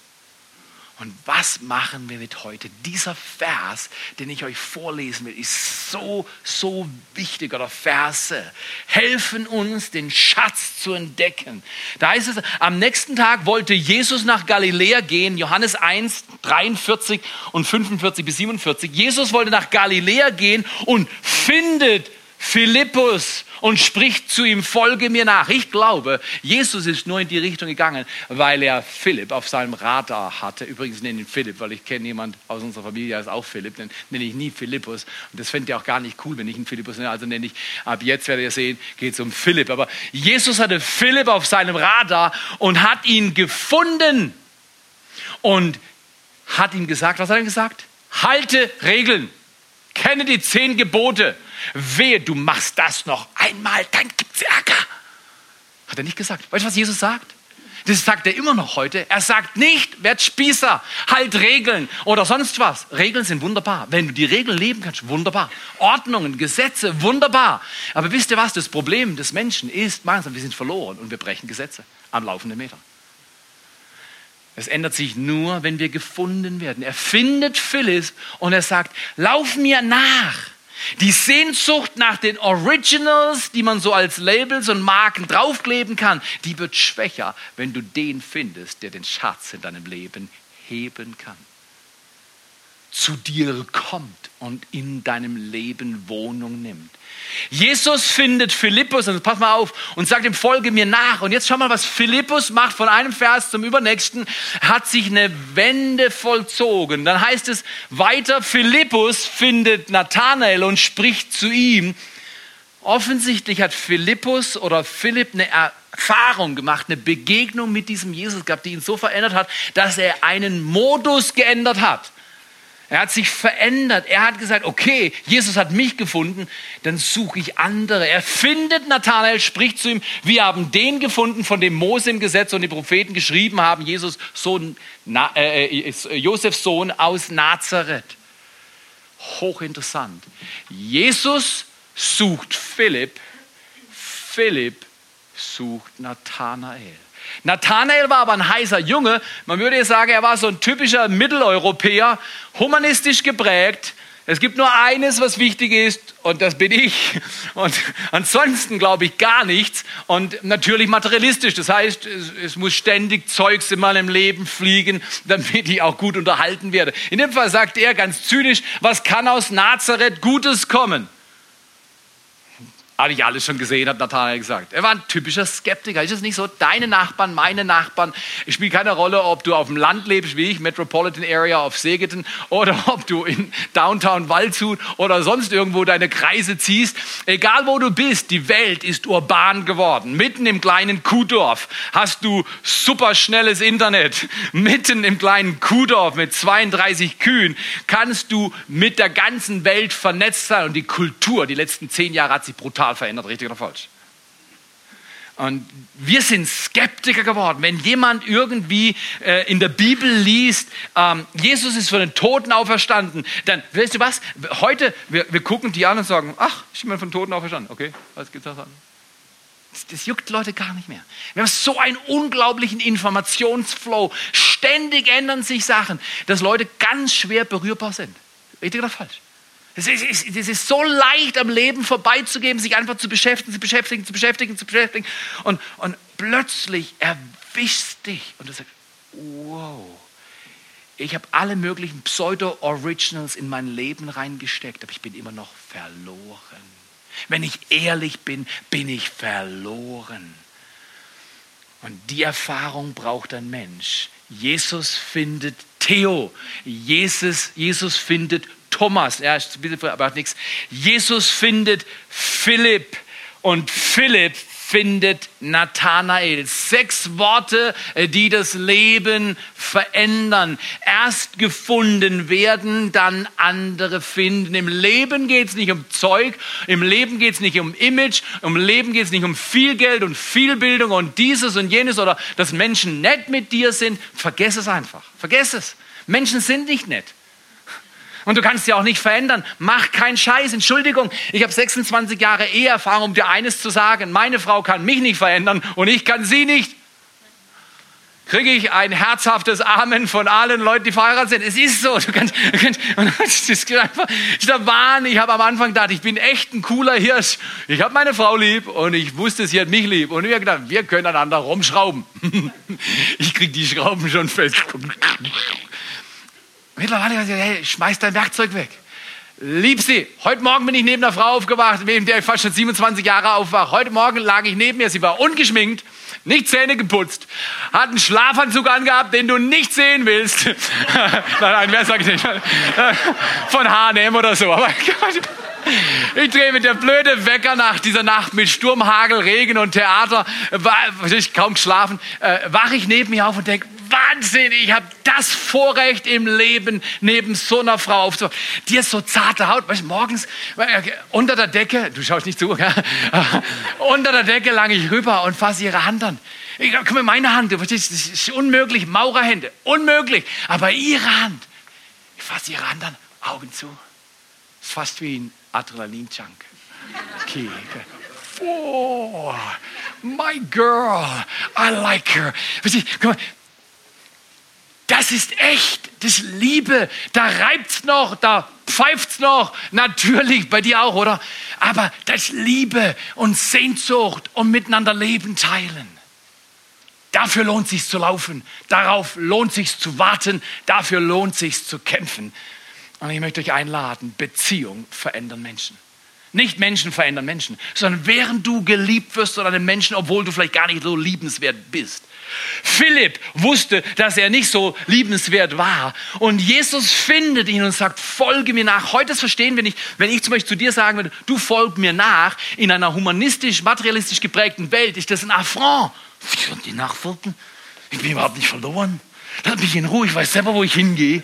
[SPEAKER 2] und was machen wir mit heute? Dieser Vers, den ich euch vorlesen will, ist so, so wichtig. Oder Verse helfen uns, den Schatz zu entdecken. Da heißt es, am nächsten Tag wollte Jesus nach Galiläa gehen. Johannes 1, 43 und 45 bis 47. Jesus wollte nach Galiläa gehen und findet Philippus und spricht zu ihm, folge mir nach. Ich glaube, Jesus ist nur in die Richtung gegangen, weil er Philipp auf seinem Radar hatte. Übrigens nenne ihn Philipp, weil ich kenne jemand aus unserer Familie, der ist auch Philipp. Den nenne ich nie Philippus. Und das fände ich auch gar nicht cool, wenn ich ihn Philippus nenne. Also nenne ich, ab jetzt werdet ihr sehen, geht es um Philipp. Aber Jesus hatte Philipp auf seinem Radar und hat ihn gefunden und hat ihm gesagt, was hat er gesagt? Halte Regeln. Kenne die zehn Gebote. Wehe, du machst das noch einmal, dann gibt's Ärger. Hat er nicht gesagt. Weißt du, was Jesus sagt? Das sagt er immer noch heute. Er sagt nicht, werd Spießer, halt Regeln oder sonst was. Regeln sind wunderbar. Wenn du die Regeln leben kannst, wunderbar. Ordnungen, Gesetze, wunderbar. Aber wisst ihr was? Das Problem des Menschen ist, wir sind verloren und wir brechen Gesetze am laufenden Meter. Es ändert sich nur, wenn wir gefunden werden. Er findet Phyllis und er sagt, lauf mir nach. Die Sehnsucht nach den Originals, die man so als Labels und Marken draufkleben kann, die wird schwächer, wenn du den findest, der den Schatz in deinem Leben heben kann. Zu dir kommt und in deinem Leben Wohnung nimmt. Jesus findet Philippus, also pass mal auf, und sagt ihm, folge mir nach. Und jetzt schau mal, was Philippus macht von einem Vers zum übernächsten, hat sich eine Wende vollzogen. Dann heißt es weiter, Philippus findet Nathanael und spricht zu ihm. Offensichtlich hat Philippus oder Philipp eine Erfahrung gemacht, eine Begegnung mit diesem Jesus gehabt, die ihn so verändert hat, dass er einen Modus geändert hat. Er hat sich verändert. Er hat gesagt, okay, Jesus hat mich gefunden, dann suche ich andere. Er findet Nathanael, spricht zu ihm, wir haben den gefunden, von dem Mose im Gesetz und die Propheten geschrieben haben, Jesus Sohn, äh, äh, Josefs Sohn aus Nazareth. Hochinteressant. Jesus sucht Philipp, Philipp sucht Nathanael. Nathanael war aber ein heißer Junge. Man würde jetzt sagen, er war so ein typischer Mitteleuropäer, humanistisch geprägt. Es gibt nur eines, was wichtig ist, und das bin ich. Und ansonsten glaube ich gar nichts. Und natürlich materialistisch. Das heißt, es, es, muss ständig Zeugs in meinem Leben fliegen, damit ich auch gut unterhalten werde. In dem Fall sagt er ganz zynisch, was kann aus Nazareth Gutes kommen? Habe ich alles schon gesehen, hat Nathanael gesagt. Er war ein typischer Skeptiker. Ist es nicht so? Deine Nachbarn, meine Nachbarn. Es spielt keine Rolle, ob du auf dem Land lebst, wie ich, Metropolitan Area auf Segeten, oder ob du in Downtown Waldshut oder sonst irgendwo deine Kreise ziehst. Egal wo du bist, die Welt ist urban geworden. Mitten im kleinen Kuhdorf hast du superschnelles Internet. Mitten im kleinen Kuhdorf mit 32 Kühen kannst du mit der ganzen Welt vernetzt sein. Und die Kultur, die letzten zehn Jahre hat sich brutal total verändert, richtig oder falsch. Und wir sind Skeptiker geworden. Wenn jemand irgendwie äh, in der Bibel liest, ähm, Jesus ist von den Toten auferstanden, dann, weißt du was, heute, wir, wir gucken die an und sagen, ach, ich bin von Toten auferstanden. Okay, was gibt's da an? Das, das juckt Leute gar nicht mehr. Wir haben so einen unglaublichen Informationsflow. Ständig ändern sich Sachen, dass Leute ganz schwer berührbar sind. Richtig oder falsch? Es ist, es ist, so leicht am Leben vorbeizugeben, sich einfach zu beschäftigen, zu beschäftigen, zu beschäftigen, zu beschäftigen. Und, und plötzlich erwischst dich und du sagst, wow, ich habe alle möglichen Pseudo-Originals in mein Leben reingesteckt, aber ich bin immer noch verloren. Wenn ich ehrlich bin, bin ich verloren. Und die Erfahrung braucht ein Mensch. Jesus findet Theo. Jesus, Jesus findet Thomas, ja, ist aber nichts. Jesus findet Philipp und Philipp findet Nathanael. Sechs Worte, äh, die das Leben verändern. Erst gefunden werden, dann andere finden. Im Leben geht es nicht um Zeug, im Leben geht es nicht um Image, im Leben geht es nicht um viel Geld und viel Bildung und dieses und jenes oder dass Menschen nett mit dir sind. Vergess es einfach. Vergess es. Menschen sind nicht nett. Und du kannst sie auch nicht verändern. Mach keinen Scheiß. Entschuldigung, ich habe 26 Jahre Eheerfahrung, um dir eines zu sagen. Meine Frau kann mich nicht verändern und ich kann sie nicht. Kriege ich ein herzhaftes Amen von allen Leuten, die verheiratet sind. Es ist so. Du kannst, du kannst, das ist einfach der Wahn. Ich habe am Anfang gedacht, ich bin echt ein cooler Hirsch. Ich habe meine Frau lieb und ich wusste, sie hat mich lieb. Und ich habe gedacht, wir können einander rumschrauben. ich kriege die Schrauben schon fest. Mittlerweile gesagt, hey, schmeiß dein Werkzeug weg. Lieb sie. Heute Morgen bin ich neben einer Frau aufgewacht, mit der ich fast schon 27 Jahre aufwache. Heute Morgen lag ich neben ihr, sie war ungeschminkt, nicht Zähne geputzt, hat einen Schlafanzug angehabt, den du nicht sehen willst. nein, nein, wer sagt nicht? Von H&M oder so. Aber ich drehe mit der blöde Wecker nach dieser Nacht mit Sturm, Hagel, Regen und Theater, ich kaum geschlafen, äh, wache ich neben mir auf und denke, Wahnsinn, ich habe das Vorrecht im Leben, neben so einer Frau aufzuwachen. Die ist so zarte Haut, weißt, morgens äh, unter der Decke, du schaust nicht zu, unter der Decke lang ich rüber und fasse ihre Hand an. Ich guck mal, meine Hand, du verstehst, das ist unmöglich, Maurerhände, unmöglich. Aber ihre Hand, ich fasse ihre Hand an, Augen zu. Ist fast wie ein Adrenalin-Junk. Okay. Oh, my girl, I like her. Guck mal, das ist echt, das Liebe. Da reibt's noch, da pfeift's noch. Natürlich, bei dir auch, oder? Aber das Liebe und Sehnsucht und miteinander Leben teilen. Dafür lohnt sich zu laufen. Darauf lohnt sich zu warten. Dafür lohnt sich zu kämpfen. Und ich möchte euch einladen, Beziehung verändern Menschen. Nicht Menschen verändern Menschen, sondern während du geliebt wirst von einem Menschen, obwohl du vielleicht gar nicht so liebenswert bist, Philipp wusste, dass er nicht so liebenswert war. Und Jesus findet ihn und sagt, folge mir nach. Heute verstehen wir nicht. Wenn ich zum Beispiel zu dir sagen würde, du folg mir nach, in einer humanistisch, materialistisch geprägten Welt, ist das ein Affront. Wie sollen die nachfolgen? Ich bin überhaupt nicht verloren. Lass mich in Ruhe, ich weiß selber, wo ich hingehe.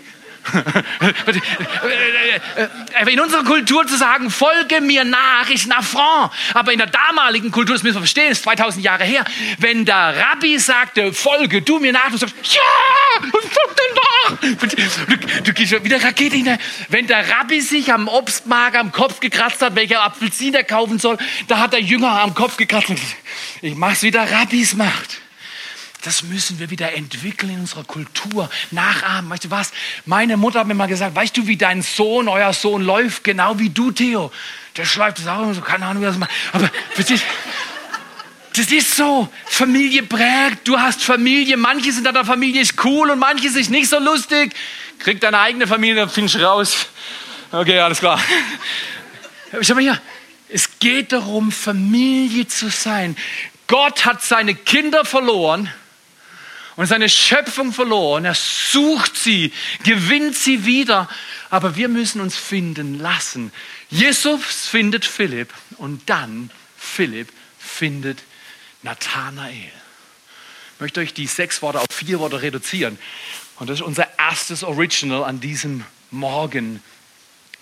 [SPEAKER 2] In unserer Kultur zu sagen, folge mir nach, ist ein Affront. Aber in der damaligen Kultur, das müssen wir verstehen, ist 2000 Jahre her, wenn der Rabbi sagte, folge du mir nach, du sagst, ja, folg dir nach. Du, du gehst wieder Rakete hinein. Wenn der Rabbi sich am Obstmarkt am Kopf gekratzt hat, welcher Apfelsine er kaufen soll, da hat der Jünger am Kopf gekratzt. Ich mach's, wie der Rabbis macht. Das müssen wir wieder entwickeln in unserer Kultur, nachahmen. Weißt du was? Meine Mutter hat mir mal gesagt, weißt du, wie dein Sohn, euer Sohn läuft, genau wie du, Theo. Der schleift es auch immer so, keine Ahnung, wie das macht. Aber das ist so. Familie prägt. Du hast Familie. Manche sind in der Familie ist cool und manche sind nicht so lustig. Krieg deine eigene Familie, dann findest du raus. Okay, alles klar. Schau mal hier. Es geht darum, Familie zu sein. Gott hat seine Kinder verloren und seine Schöpfung verloren. Er sucht sie, gewinnt sie wieder. Aber wir müssen uns finden lassen. Jesus findet Philipp und dann Philipp findet Nathanael. Ich möchte euch die sechs Worte auf vier Worte reduzieren. Und das ist unser erstes Original an diesem Morgen.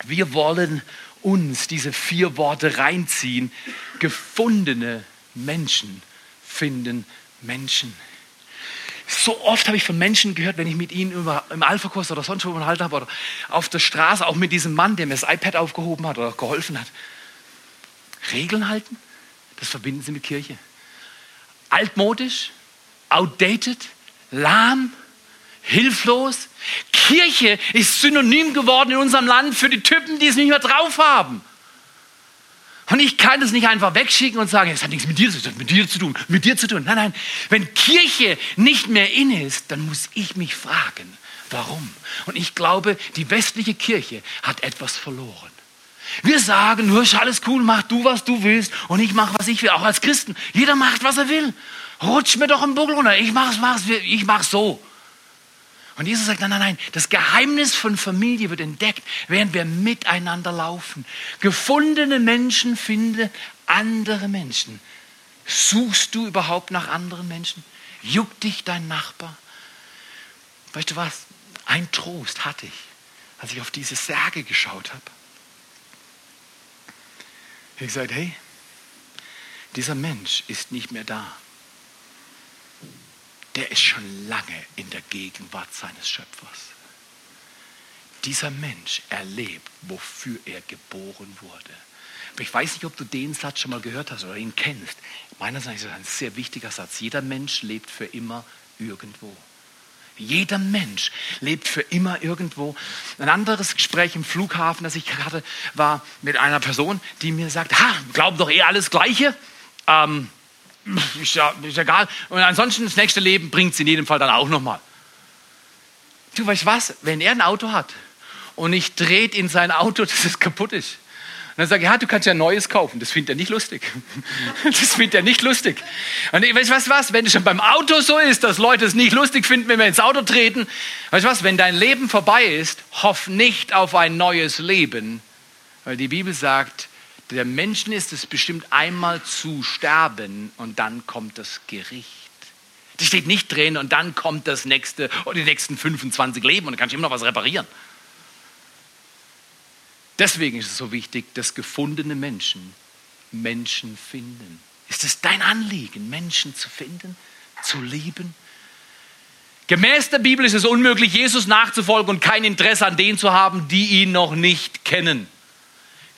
[SPEAKER 2] Wir wollen uns diese vier Worte reinziehen. Gefundene Menschen finden Menschen. So oft habe ich von Menschen gehört, wenn ich mit ihnen über, im Alpha-Kurs oder sonst wo unterhalten habe oder auf der Straße, auch mit diesem Mann, der mir das iPad aufgehoben hat oder geholfen hat. Regeln halten, das verbinden sie mit Kirche. Altmodisch, outdated, lahm, hilflos. Kirche ist synonym geworden in unserem Land für die Typen, die es nicht mehr drauf haben. Und ich kann das nicht einfach wegschicken und sagen, es hat nichts mit dir, mit dir zu tun, mit dir zu tun. Nein, nein. Wenn Kirche nicht mehr in ist, dann muss ich mich fragen, warum? Und ich glaube, die westliche Kirche hat etwas verloren. Wir sagen, nur ist alles cool, mach du, was du willst und ich mach, was ich will, auch als Christen. Jeder macht, was er will. Rutsch mir doch im Buckel runter. Ich mach's, mach's, ich mach's so. Und Jesus sagt, nein, nein, nein, das Geheimnis von Familie wird entdeckt, während wir miteinander laufen. Gefundene Menschen finden andere Menschen. Suchst du überhaupt nach anderen Menschen? Juckt dich dein Nachbar? Weißt du was? Ein Trost hatte ich, als ich auf diese Särge geschaut habe. Ich habe gesagt, hey, dieser Mensch ist nicht mehr da. Der ist schon lange in der Gegenwart seines Schöpfers. Dieser Mensch erlebt, wofür er geboren wurde. Aber ich weiß nicht, ob du den Satz schon mal gehört hast oder ihn kennst. Meinerseits ist es ein sehr wichtiger Satz. Jeder Mensch lebt für immer irgendwo. Jeder Mensch lebt für immer irgendwo. Ein anderes Gespräch im Flughafen, das ich hatte, war mit einer Person, die mir sagt, ha, glauben doch eh alles Gleiche. Ähm, ist, ja, ist egal. Und ansonsten das nächste Leben bringt es in jedem Fall dann auch nochmal. Du weißt was, wenn er ein Auto hat und ich dreht in sein Auto, dass es kaputt ist, und dann sage ich, ja, du kannst ja ein neues kaufen. Das findet er nicht lustig. Das findet er nicht lustig. Und ich weiß was, was, wenn es schon beim Auto so ist, dass Leute es nicht lustig finden, wenn wir ins Auto treten, weißt du was, wenn dein Leben vorbei ist, hoff nicht auf ein neues Leben, weil die Bibel sagt, der Menschen ist es bestimmt einmal zu sterben und dann kommt das Gericht. Das steht nicht drin und dann kommt das nächste oder die nächsten 25 Leben und dann kannst du immer noch was reparieren. Deswegen ist es so wichtig, dass gefundene Menschen Menschen finden. Ist es dein Anliegen, Menschen zu finden, zu lieben? Gemäß der Bibel ist es unmöglich, Jesus nachzufolgen und kein Interesse an denen zu haben, die ihn noch nicht kennen.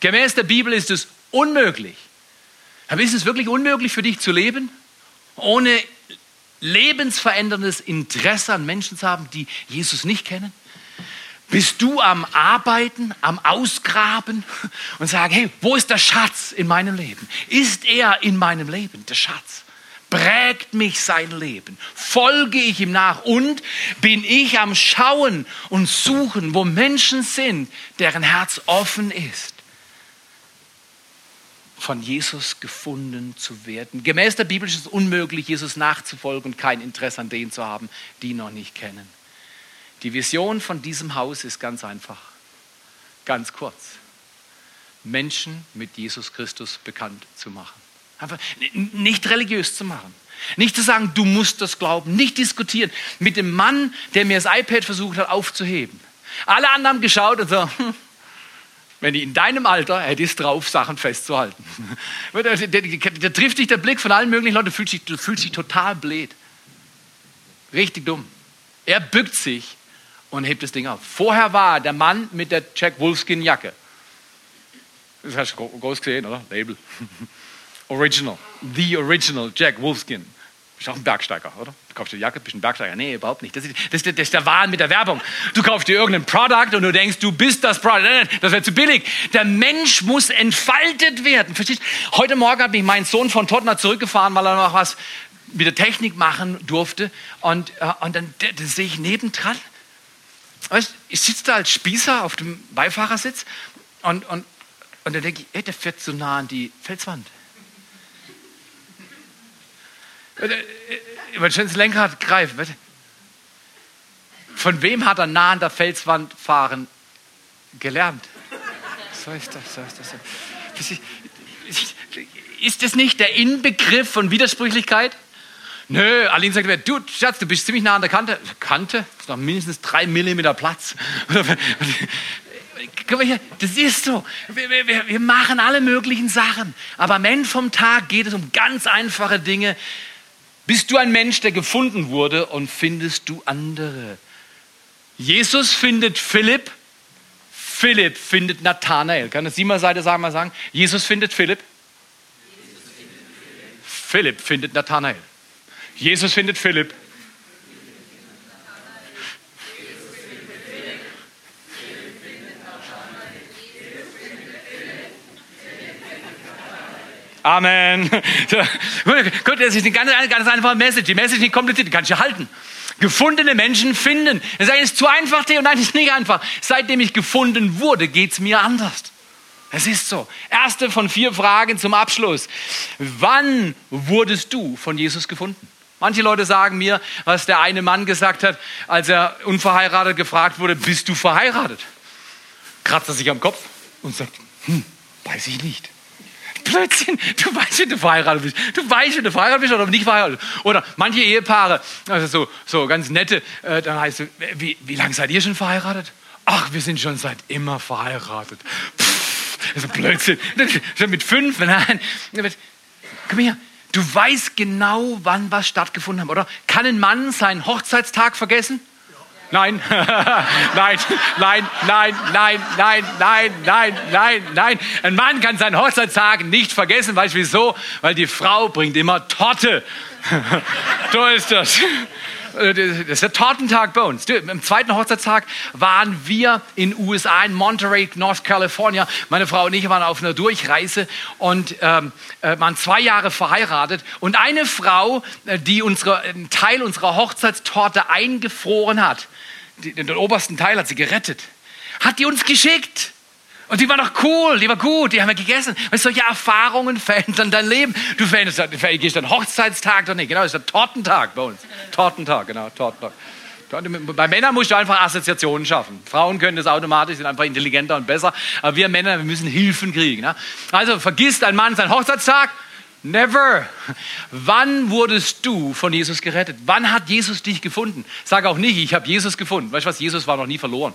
[SPEAKER 2] Gemäß der Bibel ist es unmöglich. Aber ist es wirklich unmöglich für dich zu leben, ohne lebensveränderndes Interesse an Menschen zu haben, die Jesus nicht kennen? Bist du am Arbeiten, am Ausgraben und sagen, hey, wo ist der Schatz in meinem Leben? Ist er in meinem Leben, der Schatz? Prägt mich sein Leben? Folge ich ihm nach? Und bin ich am Schauen und Suchen, wo Menschen sind, deren Herz offen ist? Von Jesus gefunden zu werden. Gemäß der Bibel ist es unmöglich, Jesus nachzufolgen und kein Interesse an denen zu haben, die ihn noch nicht kennen. Die Vision von diesem Haus ist ganz einfach, ganz kurz. Menschen mit Jesus Christus bekannt zu machen. Einfach nicht religiös zu machen. Nicht zu sagen, du musst das glauben. Nicht diskutieren mit dem Mann, der mir das iPad versucht hat aufzuheben. Alle anderen haben geschaut und so, hm, wenn die in deinem Alter hättest drauf, Sachen festzuhalten. da, da, trifft dich der Blick von allen möglichen Leuten, dich, du fühlst dich total blöd. Richtig dumm. Er bückt sich und hebt das Ding auf. Vorher war der Mann mit der Jack Wolfskin Jacke. Das hast du groß gesehen, oder? Label. Original. The Original Jack Wolfskin. Bist auch ein Bergsteiger, oder? Du kaufst dir die Jacke, bist ein Bergsteiger. Nee, überhaupt nicht. Das ist, das, das ist der Wahn mit der Werbung. Du kaufst dir irgendein Produkt und du denkst, du bist das Produkt. Nein, nein, das wäre zu billig. Der Mensch muss entfaltet werden. Verstehst Heute Morgen hat mich mein Sohn von Tottenham zurückgefahren, weil er noch was mit der Technik machen durfte. Und, äh, und dann sehe ich nebendran Weißt, ich sitze da als Spießer auf dem Beifahrersitz und, und, und dann denke ich, ey, der fährt so nah an die Felswand. Über das Lenkrad greifen. Von wem hat er nah an der Felswand fahren gelernt? So ist das, so ist das. Ist das nicht der Inbegriff von Widersprüchlichkeit? Nö, Aline sagt mir, du Schatz, du bist ziemlich nah an der Kante. Kante? Das ist noch mindestens drei Millimeter Platz. Das ist so. Wir, wir, wir machen alle möglichen Sachen. Aber am Ende vom Tag geht es um ganz einfache Dinge. Bist du ein Mensch, der gefunden wurde und findest du andere? Jesus findet Philipp, Philipp findet Nathanael. Kann das Sie mal Seite sagen, mal sagen? Jesus findet Philipp. Jesus findet Philipp. Philipp findet Nathanael. Jesus findet Philipp. Amen. Gut, das ist eine ganz, ganz einfache Message. Die Message ist nicht kompliziert, die kann ich halten. Gefundene Menschen finden. Das ist zu einfach, und nein, ist nicht einfach. Seitdem ich gefunden wurde, geht es mir anders. Es ist so. Erste von vier Fragen zum Abschluss. Wann wurdest du von Jesus gefunden? Manche Leute sagen mir, was der eine Mann gesagt hat, als er unverheiratet gefragt wurde, bist du verheiratet? Kratzt er sich am Kopf und sagt, hm, weiß ich nicht. Blödsinn. Du weißt, wenn du verheiratet bist. Du weißt, wenn du verheiratet bist oder nicht verheiratet. Oder manche Ehepaare, also so, so ganz nette, äh, dann heißt es, wie, wie lange seid ihr schon verheiratet? Ach, wir sind schon seit immer verheiratet. Pff, das ist Blödsinn. Schon mit fünf, nein. Komm her. Du weißt genau, wann was stattgefunden hat, oder? Kann ein Mann seinen Hochzeitstag vergessen? Nein, nein, nein, nein, nein, nein, nein, nein, nein, nein. Ein Mann kann seinen Hochzeitstag nicht vergessen. Weißt du wieso? Weil die Frau bringt immer Torte. so ist das. Äh, das ist der Tortentag bei uns. Am zweiten Hochzeitstag waren wir in USA, in Monterey, North California. Meine Frau und ich waren auf einer Durchreise und ähm, äh, waren zwei Jahre verheiratet. Und eine Frau, äh, die unsere, einen Teil unserer Hochzeitstorte eingefroren hat, den obersten Teil hat sie gerettet, hat die uns geschickt. Und die war doch cool, die war gut, die haben wir gegessen. Weil solche Erfahrungen verändern dein Leben. Du veränderst, gehst einen Hochzeitstag doch nicht. Genau, das ist der Tortentag bei uns. Tortentag, genau, Tortentag. Bei Männern musst du einfach Assoziationen schaffen. Frauen können das automatisch, sind einfach intelligenter und besser. Aber wir Männer, wir müssen Hilfen kriegen. Ne? Also vergisst ein Mann seinen Hochzeitstag? Never. Wann wurdest du von Jesus gerettet? Wann hat Jesus dich gefunden? Sag auch nicht, ich habe Jesus gefunden. Weißt du was? Jesus war noch nie verloren.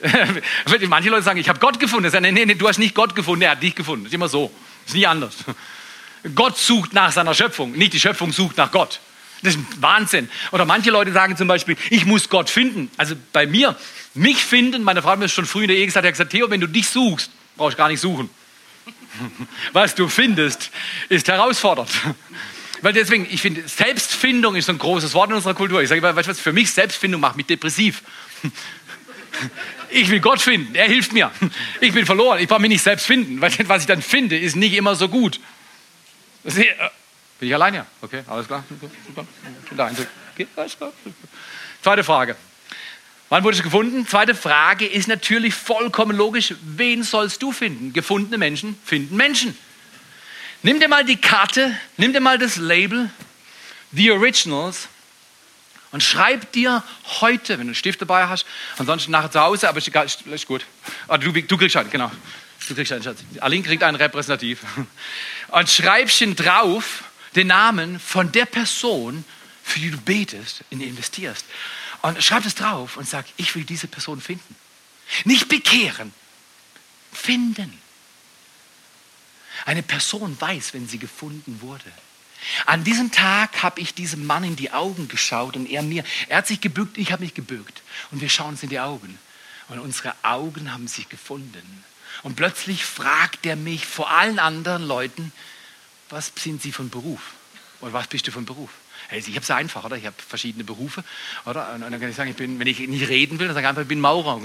[SPEAKER 2] Manche Leute sagen, ich habe Gott gefunden. Sagen, nee, nee, du hast nicht Gott gefunden, er hat dich gefunden. Das ist immer so. Das ist nie anders. Gott sucht nach seiner Schöpfung, nicht die Schöpfung sucht nach Gott. Das ist Wahnsinn. Oder manche Leute sagen zum Beispiel, ich muss Gott finden. Also bei mir, mich finden, meine Frau hat mir schon früh in der Ehe gesagt, hat gesagt, Theo, wenn du dich suchst, brauchst du gar nicht suchen. Was du findest, ist herausfordernd. Weil deswegen, ich finde, Selbstfindung ist so ein großes Wort in unserer Kultur. Ich sage, weißt du was, für mich Selbstfindung macht mich depressiv. Ich will Gott finden, er hilft mir. Ich bin verloren, ich brauche mich nicht selbst finden, weil was ich dann finde, ist nicht immer so gut. Bin ich allein ja? Okay, alles klar. Super. Okay, alles klar. Zweite Frage. Wann wurdest du gefunden? Zweite Frage ist natürlich vollkommen logisch. Wen sollst du finden? Gefundene Menschen finden Menschen. Nimm dir mal die Karte, nimm dir mal das Label, The Originals, und schreib dir heute, wenn du einen Stift dabei hast, ansonsten nachher zu Hause, aber ist, egal, ist gut. Ah, du, du kriegst einen, genau. Du kriegst einen, Schatz. Aline kriegt einen repräsentativ. Und schreibst ihn drauf, den Namen von der Person, für die du betest, in die investierst. Und schreib es drauf und sag, ich will diese Person finden. Nicht bekehren, finden. Eine Person weiß, wenn sie gefunden wurde. An diesem Tag habe ich diesem Mann in die Augen geschaut und er mir, er hat sich gebückt, ich habe mich gebückt. Und wir schauen uns in die Augen. Und unsere Augen haben sich gefunden. Und plötzlich fragt er mich vor allen anderen Leuten, was sind Sie von Beruf? Oder was bist du von Beruf? Hey, ich habe es einfach, oder? Ich habe verschiedene Berufe, oder? Und dann kann ich sagen, ich bin, wenn ich nicht reden will, dann sage ich einfach, ich bin Maurer.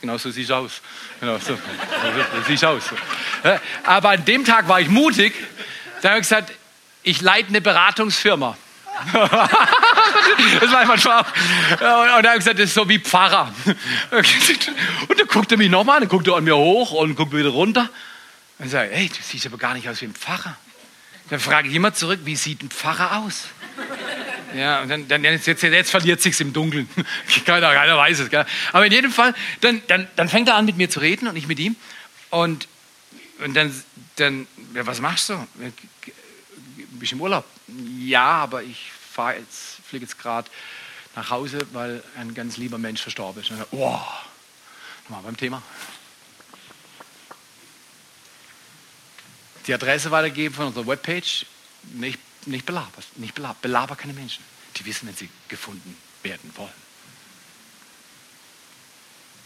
[SPEAKER 2] Genau so sieht aus. Genau so, so sieht aus. Aber an dem Tag war ich mutig. Da habe ich gesagt, ich leite eine Beratungsfirma. das war manchmal. Und dann habe ich gesagt, das ist so wie Pfarrer. Und dann guckt er mich nochmal, dann guckt er an mir hoch und guckt wieder runter. Und sagt, hey, du siehst aber gar nicht aus wie ein Pfarrer. Dann frage ich immer zurück, wie sieht ein Pfarrer aus? Ja, und dann, dann jetzt, jetzt, jetzt verliert sich's im Dunkeln. keiner, keiner weiß es. Gell? Aber in jedem Fall, dann, dann, dann fängt er an, mit mir zu reden und ich mit ihm. Und, und dann, dann ja, was machst du? Bist im Urlaub? Ja, aber ich fahre jetzt, fliege jetzt gerade nach Hause, weil ein ganz lieber Mensch verstorben ist. Und dann, oh, nochmal beim Thema. Die Adresse weitergeben von unserer Webpage, nicht, nicht belabert, nicht belabert, belaber keine Menschen. Die wissen, wenn sie gefunden werden wollen.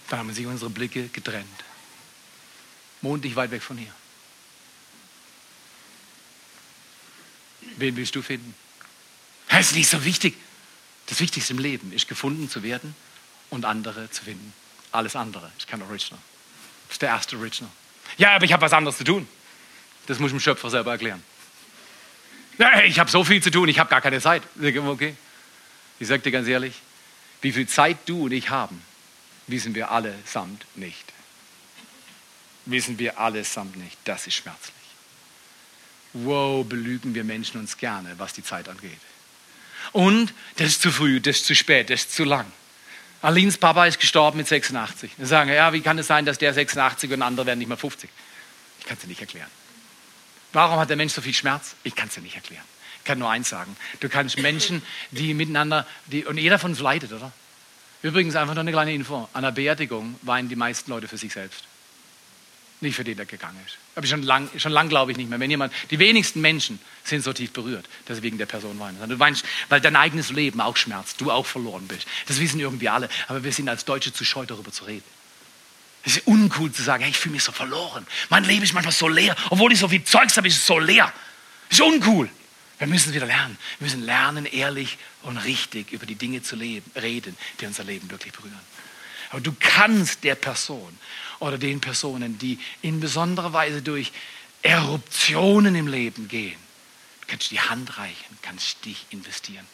[SPEAKER 2] Dann haben sich unsere Blicke getrennt. Mondlich weit weg von hier. Wen willst du finden? Das ist nicht so wichtig. Das Wichtigste im Leben ist, gefunden zu werden und andere zu finden. Alles andere ist kein Original. Das ist der erste Original. Ja, aber ich habe was anderes zu tun. Das muss ich dem Schöpfer selber erklären. Ich habe so viel zu tun, ich habe gar keine Zeit. Okay. Ich sage dir ganz ehrlich, wie viel Zeit du und ich haben, wissen wir allesamt nicht. Wissen wir allesamt nicht. Das ist schmerzlich wow, belügen wir Menschen uns gerne, was die Zeit angeht. Und das ist zu früh, das ist zu spät, das ist zu lang. Alins Papa ist gestorben mit 86. Wir sagen, ja, wie kann es sein, dass der 86 und andere werden nicht mehr 50? Ich kann es dir nicht erklären. Warum hat der Mensch so viel Schmerz? Ich kann es dir nicht erklären. Ich kann nur eins sagen. Du kannst Menschen, die miteinander, die, und jeder von uns leidet, oder? Übrigens einfach noch eine kleine Info. An der Beerdigung weinen die meisten Leute für sich selbst. Nicht für den, der gegangen ist. Ich schon lang, schon lang glaube ich nicht mehr. Wenn jemand, die wenigsten Menschen sind so tief berührt, dass sie wegen der Person weinen. Du weinst, weil dein eigenes Leben auch schmerzt, du auch verloren bist. Das wissen irgendwie alle. Aber wir sind als Deutsche zu scheu, darüber zu reden. Es ist uncool zu sagen, hey, ich fühle mich so verloren. Mein Leben ist manchmal so leer. Obwohl ich so viel Zeugs habe, ist es so leer. Das ist uncool. Wir müssen wieder lernen. Wir müssen lernen, ehrlich und richtig über die Dinge zu leben, reden, die unser Leben wirklich berühren. Aber du kannst der Person oder den Personen, die in besonderer Weise durch Eruptionen im Leben gehen, du kannst die Hand reichen, kannst dich investieren.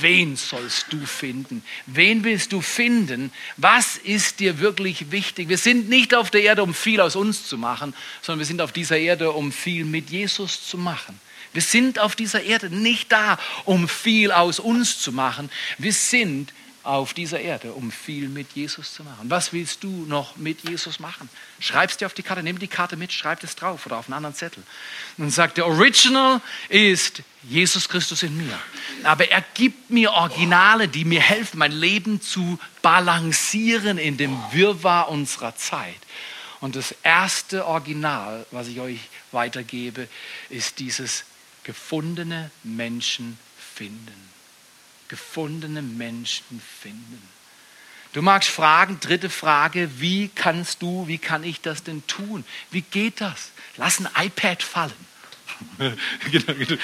[SPEAKER 2] Wen sollst du finden? Wen willst du finden? Was ist dir wirklich wichtig? Wir sind nicht auf der Erde, um viel aus uns zu machen, sondern wir sind auf dieser Erde, um viel mit Jesus zu machen. Wir sind auf dieser Erde nicht da, um viel aus uns zu machen. Wir sind auf dieser Erde, um viel mit Jesus zu machen. Was willst du noch mit Jesus machen? Schreib es dir auf die Karte, nimm die Karte mit, schreib es drauf oder auf einen anderen Zettel. Und sag, der Original ist Jesus Christus in mir. Aber er gibt mir Originale, die mir helfen, mein Leben zu balancieren in dem Wirrwarr unserer Zeit. Und das erste Original, was ich euch weitergebe, ist dieses gefundene Menschen finden. Gefundene Menschen finden. Du magst fragen, dritte Frage, wie kannst du, wie kann ich das denn tun? Wie geht das? Lass ein iPad fallen. genau,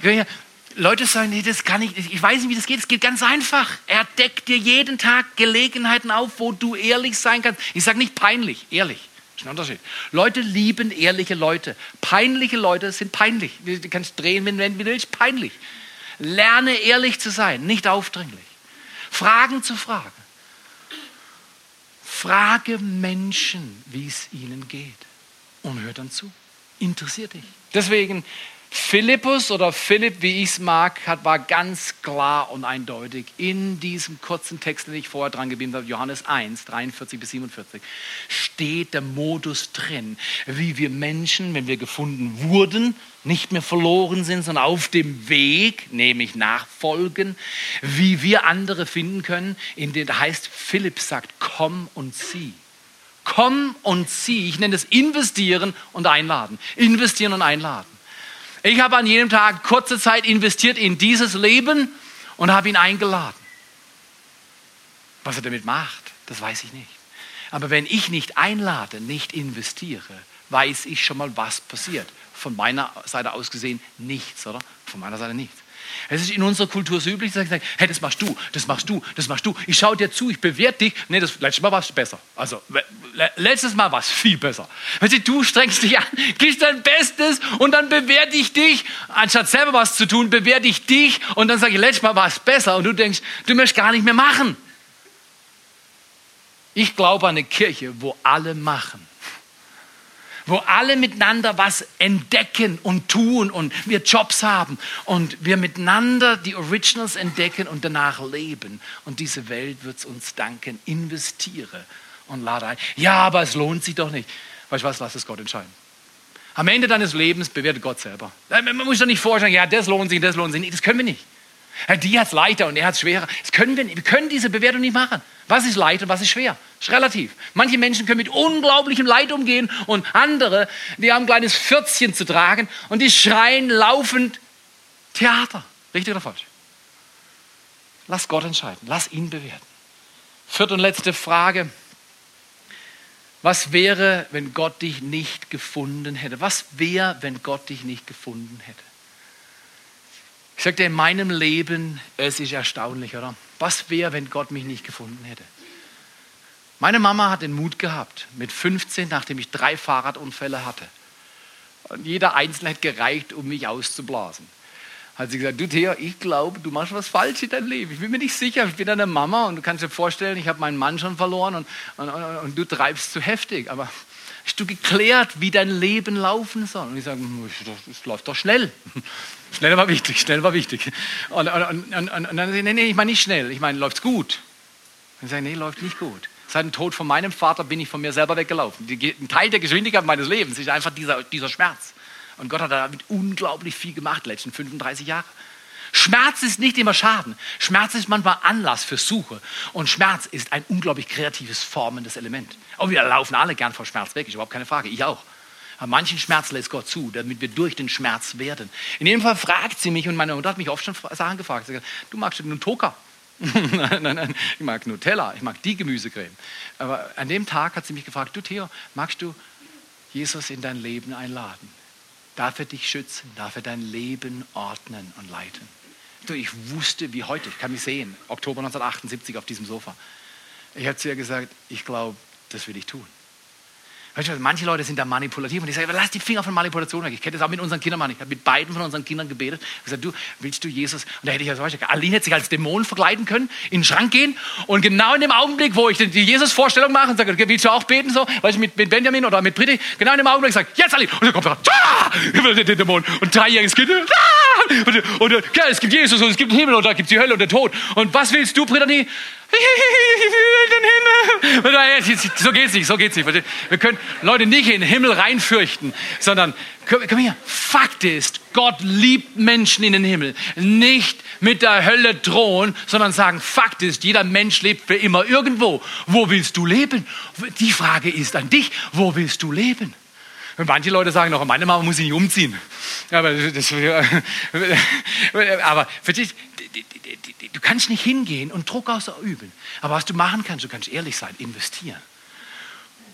[SPEAKER 2] genau. Leute sagen, nee, das kann ich, ich weiß nicht, wie das geht. Es geht ganz einfach. Er deckt dir jeden Tag Gelegenheiten auf, wo du ehrlich sein kannst. Ich sage nicht peinlich, ehrlich. Das ist ein Unterschied. Leute lieben ehrliche Leute. Peinliche Leute sind peinlich. Du kannst drehen, wenn du willst, peinlich. Lerne ehrlich zu sein, nicht aufdringlich. Fragen zu fragen. Frage Menschen, wie es ihnen geht. Und hör dann zu. Interessiert dich. Deswegen Philippus oder Philipp, wie ich es mag, hat, war ganz klar und eindeutig in diesem kurzen Text, den ich vorher dran geblieben habe, Johannes 1, 43 bis 47, steht der Modus drin, wie wir Menschen, wenn wir gefunden wurden, nicht mehr verloren sind, sondern auf dem Weg, nämlich nachfolgen, wie wir andere finden können, in dem heißt, Philipp sagt, komm und sieh. Komm und sieh. Ich nenne es investieren und einladen. Investieren und einladen. Ich habe an jedem Tag kurze Zeit investiert in dieses Leben und habe ihn eingeladen. Was er damit macht, das weiß ich nicht. Aber wenn ich nicht einlade, nicht investiere, weiß ich schon mal, was passiert. Von meiner Seite aus gesehen nichts, oder? Von meiner Seite nichts. Es ist in unserer Kultur so üblich, dass ich sage, hey, das machst du, das machst du, das machst du. Ich schaue dir zu, ich bewerte dich. Nee, das letztes Mal war es besser. Also, letztes Mal war es viel besser. Weißt du, du strengst dich an, gibst dein Bestes und dann bewerte ich dich. Anstatt selber was zu tun, bewerte ich dich und dann sage ich, letztes Mal war es besser. Und du denkst, du möchtest gar nicht mehr machen. Ich glaube an eine Kirche, wo alle machen wo alle miteinander was entdecken und tun und wir Jobs haben und wir miteinander die Originals entdecken und danach leben. Und diese Welt wird es uns danken. Investiere und lade ein. Ja, aber es lohnt sich doch nicht. Weißt du was, lass es Gott entscheiden. Am Ende deines Lebens bewertet Gott selber. Man muss doch nicht vorstellen, ja, das lohnt sich, das lohnt sich nicht. Das können wir nicht. Die hat es leichter und er hat es schwerer. Das können wir, wir können diese Bewertung nicht machen. Was ist leicht und was ist schwer? Das ist relativ. Manche Menschen können mit unglaublichem Leid umgehen und andere, die haben ein kleines Pfürzchen zu tragen und die schreien laufend Theater. Richtig oder falsch? Lass Gott entscheiden. Lass ihn bewerten. Vierte und letzte Frage. Was wäre, wenn Gott dich nicht gefunden hätte? Was wäre, wenn Gott dich nicht gefunden hätte? Ich sagte, in meinem Leben, es ist erstaunlich, oder? Was wäre, wenn Gott mich nicht gefunden hätte? Meine Mama hat den Mut gehabt, mit 15, nachdem ich drei Fahrradunfälle hatte. Und jeder Einzelne hätte gereicht, um mich auszublasen. Hat sie gesagt, du Theo, ich glaube, du machst was falsch in deinem Leben. Ich bin mir nicht sicher, ich bin deine Mama und du kannst dir vorstellen, ich habe meinen Mann schon verloren und, und, und, und du treibst zu heftig. Aber Hast du geklärt, wie dein Leben laufen soll? Und ich sage, es läuft doch schnell. Schnell war wichtig, schnell war wichtig. Und, und, und, und dann sage ich, nee, nee, ich meine nicht schnell, ich meine, läuft's gut? Und ich sage, nee, läuft nicht gut. Seit dem Tod von meinem Vater bin ich von mir selber weggelaufen. ein Teil der Geschwindigkeit meines Lebens ist einfach dieser, dieser Schmerz. Und Gott hat damit unglaublich viel gemacht, die letzten 35 Jahre. Schmerz ist nicht immer Schaden. Schmerz ist manchmal Anlass für Suche. Und Schmerz ist ein unglaublich kreatives, formendes Element. Und wir laufen alle gern vor Schmerz weg, ist überhaupt keine Frage. Ich auch. Aber manchen Schmerz lässt Gott zu, damit wir durch den Schmerz werden. In jedem Fall fragt sie mich, und meine Mutter hat mich oft schon Sachen gefragt. Sie sagt, du magst einen Toka? nein, nein, nein, ich mag Nutella, ich mag die Gemüsecreme. Aber an dem Tag hat sie mich gefragt, du Theo, magst du Jesus in dein Leben einladen? Darf er dich schützen? Darf er dein Leben ordnen und leiten? Du, ich wusste wie heute, ich kann mich sehen, Oktober 1978 auf diesem Sofa. Ich habe zu ihr gesagt, ich glaube, das will ich tun. Du, manche Leute sind da manipulativ und ich sage, lass die Finger von Manipulation weg. Ich kenne das auch mit unseren Kindern machen. Ich habe mit beiden von unseren Kindern gebetet. Ich gesagt, du, willst du Jesus? Und da hätte ich ja so Aline hätte sich als Dämon verkleiden können, in den Schrank gehen und genau in dem Augenblick, wo ich die Jesus-Vorstellung mache und sage, willst du auch beten so? Weißt du, mit, mit Benjamin oder mit Britti, genau in dem Augenblick sage jetzt Aline. Und dann kommt er, ah! der Dämon. Und dreijähriges Kind, ah! und, und, ja, es gibt Jesus und es gibt den Himmel und da gibt es die Hölle und den Tod. Und was willst du, Brittany? So geht's nicht, so geht's nicht. Wir können Leute nicht in den Himmel reinfürchten, sondern, komm hier, Fakt ist, Gott liebt Menschen in den Himmel. Nicht mit der Hölle drohen, sondern sagen, Fakt ist, jeder Mensch lebt für immer irgendwo. Wo willst du leben? Die Frage ist an dich, wo willst du leben? Und manche Leute sagen noch, meine Mama muss sich nicht umziehen. Aber, das, aber verstehst, du kannst nicht hingehen und Druck ausüben. Aber was du machen kannst, du kannst ehrlich sein, investieren.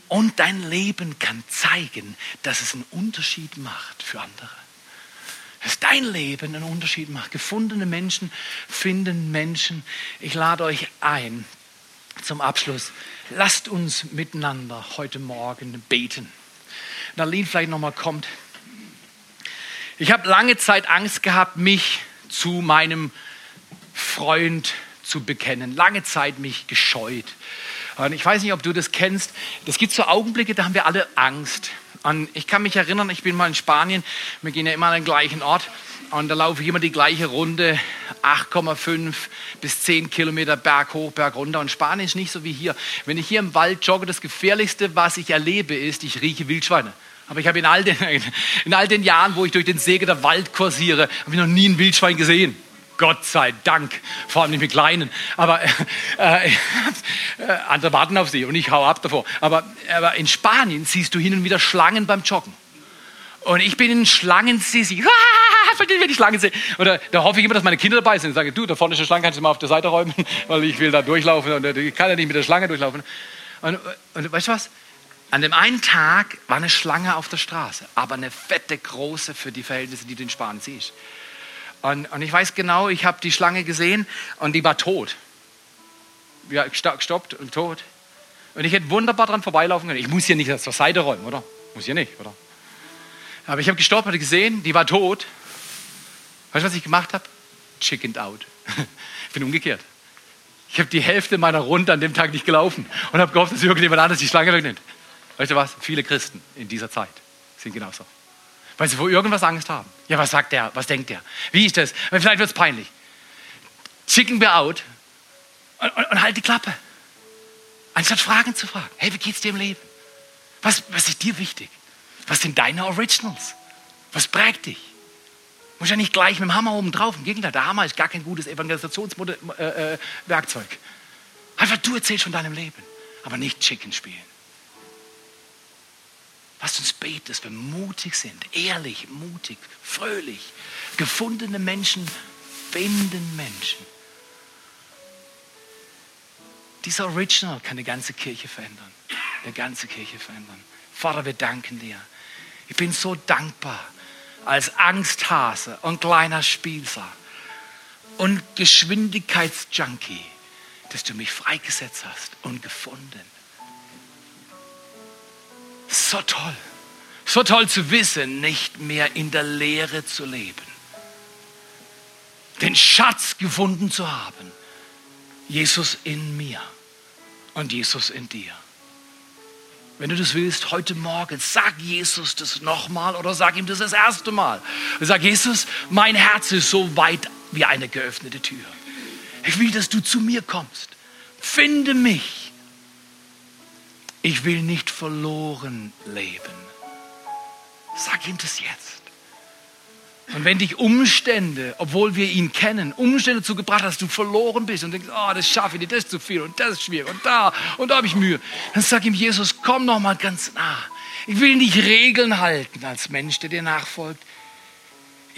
[SPEAKER 2] Und dein Leben kann zeigen, dass es einen Unterschied macht für andere. Dass dein Leben einen Unterschied macht. Gefundene Menschen finden Menschen. Ich lade euch ein zum Abschluss. Lasst uns miteinander heute Morgen beten. Darlene vielleicht nochmal kommt. Ich habe lange Zeit Angst gehabt, mich zu meinem Freund zu bekennen. Lange Zeit mich gescheut. Und ich weiß nicht, ob du das kennst. Es gibt so Augenblicke, da haben wir alle Angst. Und ich kann mich erinnern, ich bin mal in Spanien. Wir gehen ja immer an den gleichen Ort. Und da laufe ich immer die gleiche Runde, 8,5 bis 10 Kilometer Berg hoch, Berg runter. Und Spanien ist nicht so wie hier. Wenn ich hier im Wald jogge, das Gefährlichste, was ich erlebe, ist, ich rieche Wildschweine. Aber ich habe in all, den, in all den Jahren, wo ich durch den Segen der Wald kursiere, habe ich noch nie ein Wildschwein gesehen. Gott sei Dank, vor allem nicht mit Kleinen. Aber äh, äh, andere warten auf sie und ich hau ab davor. Aber, aber in Spanien siehst du hin und wieder Schlangen beim Joggen. Und ich bin in Schlangensissi. Ah, wenn ich Schlangen sehe. Oder da hoffe ich immer, dass meine Kinder dabei sind. Ich sage, du, da vorne ist eine Schlange, kannst du mal auf der Seite räumen, weil ich will da durchlaufen und ich kann ja nicht mit der Schlange durchlaufen. Und, und weißt du was? An dem einen Tag war eine Schlange auf der Straße, aber eine fette, große für die Verhältnisse, die du in Spanien siehst. Und, und ich weiß genau, ich habe die Schlange gesehen und die war tot. Ja, gestoppt und tot. Und ich hätte wunderbar dran vorbeilaufen können. Ich muss hier nicht zur Seite räumen, oder? Muss hier nicht, oder? Aber ich habe gestoppt, hatte gesehen, die war tot. Weißt du, was ich gemacht habe? Chickened out. ich bin umgekehrt. Ich habe die Hälfte meiner Runde an dem Tag nicht gelaufen und habe gehofft, dass irgendjemand anderes die Schlange wegnimmt. Weißt du was? Viele Christen in dieser Zeit sind genauso. Weil sie vor irgendwas Angst haben. Ja, was sagt der? Was denkt der? Wie ist das? Vielleicht wird es peinlich. Chicken wir out und, und, und, halt die Klappe. Anstatt Fragen zu fragen. Hey, wie geht's dir im Leben? Was, was ist dir wichtig? Was sind deine Originals? Was prägt dich? Du musst ja nicht gleich mit dem Hammer oben drauf. Im Gegenteil, der Hammer ist gar kein gutes Evangelisationswerkzeug. Äh, äh, Einfach du erzählst von deinem Leben, aber nicht Chicken spielen. Lasst uns beten, dass wir mutig sind, ehrlich, mutig, fröhlich. Gefundene Menschen finden Menschen. Dieser Original kann eine ganze Kirche verändern. Eine ganze Kirche verändern. Vater, wir danken dir. Ich bin so dankbar als Angsthase und kleiner Spielser und Geschwindigkeitsjunkie, dass du mich freigesetzt hast und gefunden. So toll. So toll zu wissen, nicht mehr in der Leere zu leben. Den Schatz gefunden zu haben. Jesus in mir und Jesus in dir. Wenn du das willst, heute Morgen, sag Jesus das nochmal oder sag ihm das das erste Mal. Sag Jesus, mein Herz ist so weit wie eine geöffnete Tür. Ich will, dass du zu mir kommst. Finde mich ich will nicht verloren leben. Sag ihm das jetzt. Und wenn dich Umstände, obwohl wir ihn kennen, Umstände dazu gebracht hast, dass du verloren bist und denkst, oh, das schaffe ich nicht, das ist zu viel und das ist schwierig und da und da habe ich Mühe, dann sag ihm, Jesus, komm noch mal ganz nah. Ich will nicht Regeln halten als Mensch, der dir nachfolgt.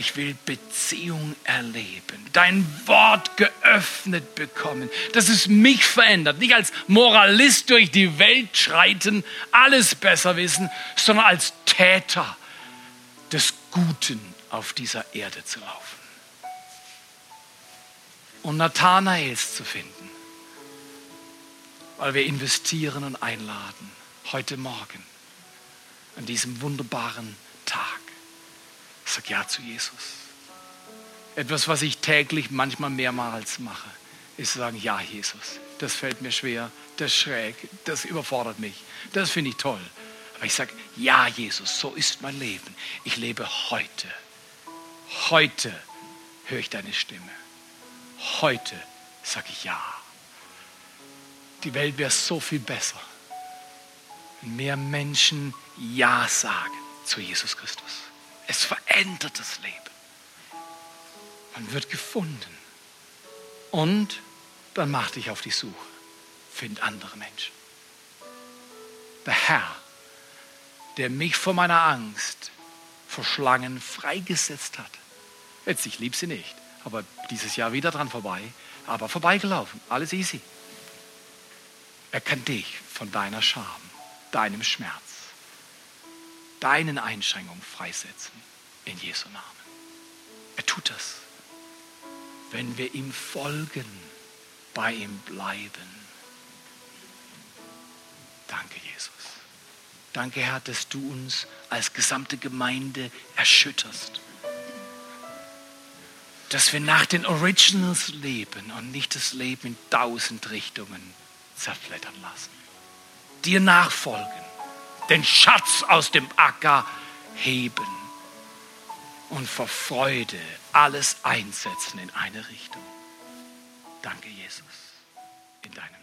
[SPEAKER 2] Ich will Beziehung erleben, dein Wort geöffnet bekommen, dass es mich verändert. Nicht als Moralist durch die Welt schreiten, alles besser wissen, sondern als Täter des Guten auf dieser Erde zu laufen. Und Nathanaels zu finden, weil wir investieren und einladen, heute Morgen, an diesem wunderbaren Tag. Sag ja zu Jesus. Etwas, was ich täglich manchmal mehrmals mache, ist sagen, ja Jesus, das fällt mir schwer, das schräg, das überfordert mich, das finde ich toll. Aber ich sage, ja Jesus, so ist mein Leben. Ich lebe heute Heute höre ich deine Stimme. Heute sage ich ja. Die Welt wäre so viel besser, wenn mehr Menschen Ja sagen zu Jesus Christus. Es verändert das Leben. Man wird gefunden. Und dann mach dich auf die Suche. Find andere Menschen. Der Herr, der mich vor meiner Angst vor Schlangen freigesetzt hat. Jetzt, ich liebe sie nicht, aber dieses Jahr wieder dran vorbei, aber vorbeigelaufen, alles easy. Er kann dich von deiner Scham, deinem Schmerz, deinen Einschränkungen freisetzen in Jesu Namen. Er tut das, wenn wir ihm folgen, bei ihm bleiben. Danke, Jesus. Danke, Herr, dass du uns als gesamte Gemeinde erschütterst. Dass wir nach den Originals leben und nicht das Leben in tausend Richtungen zerflettern lassen. Dir nachfolgen, den Schatz aus dem Acker heben und vor Freude alles einsetzen in eine Richtung. Danke, Jesus, in deinem.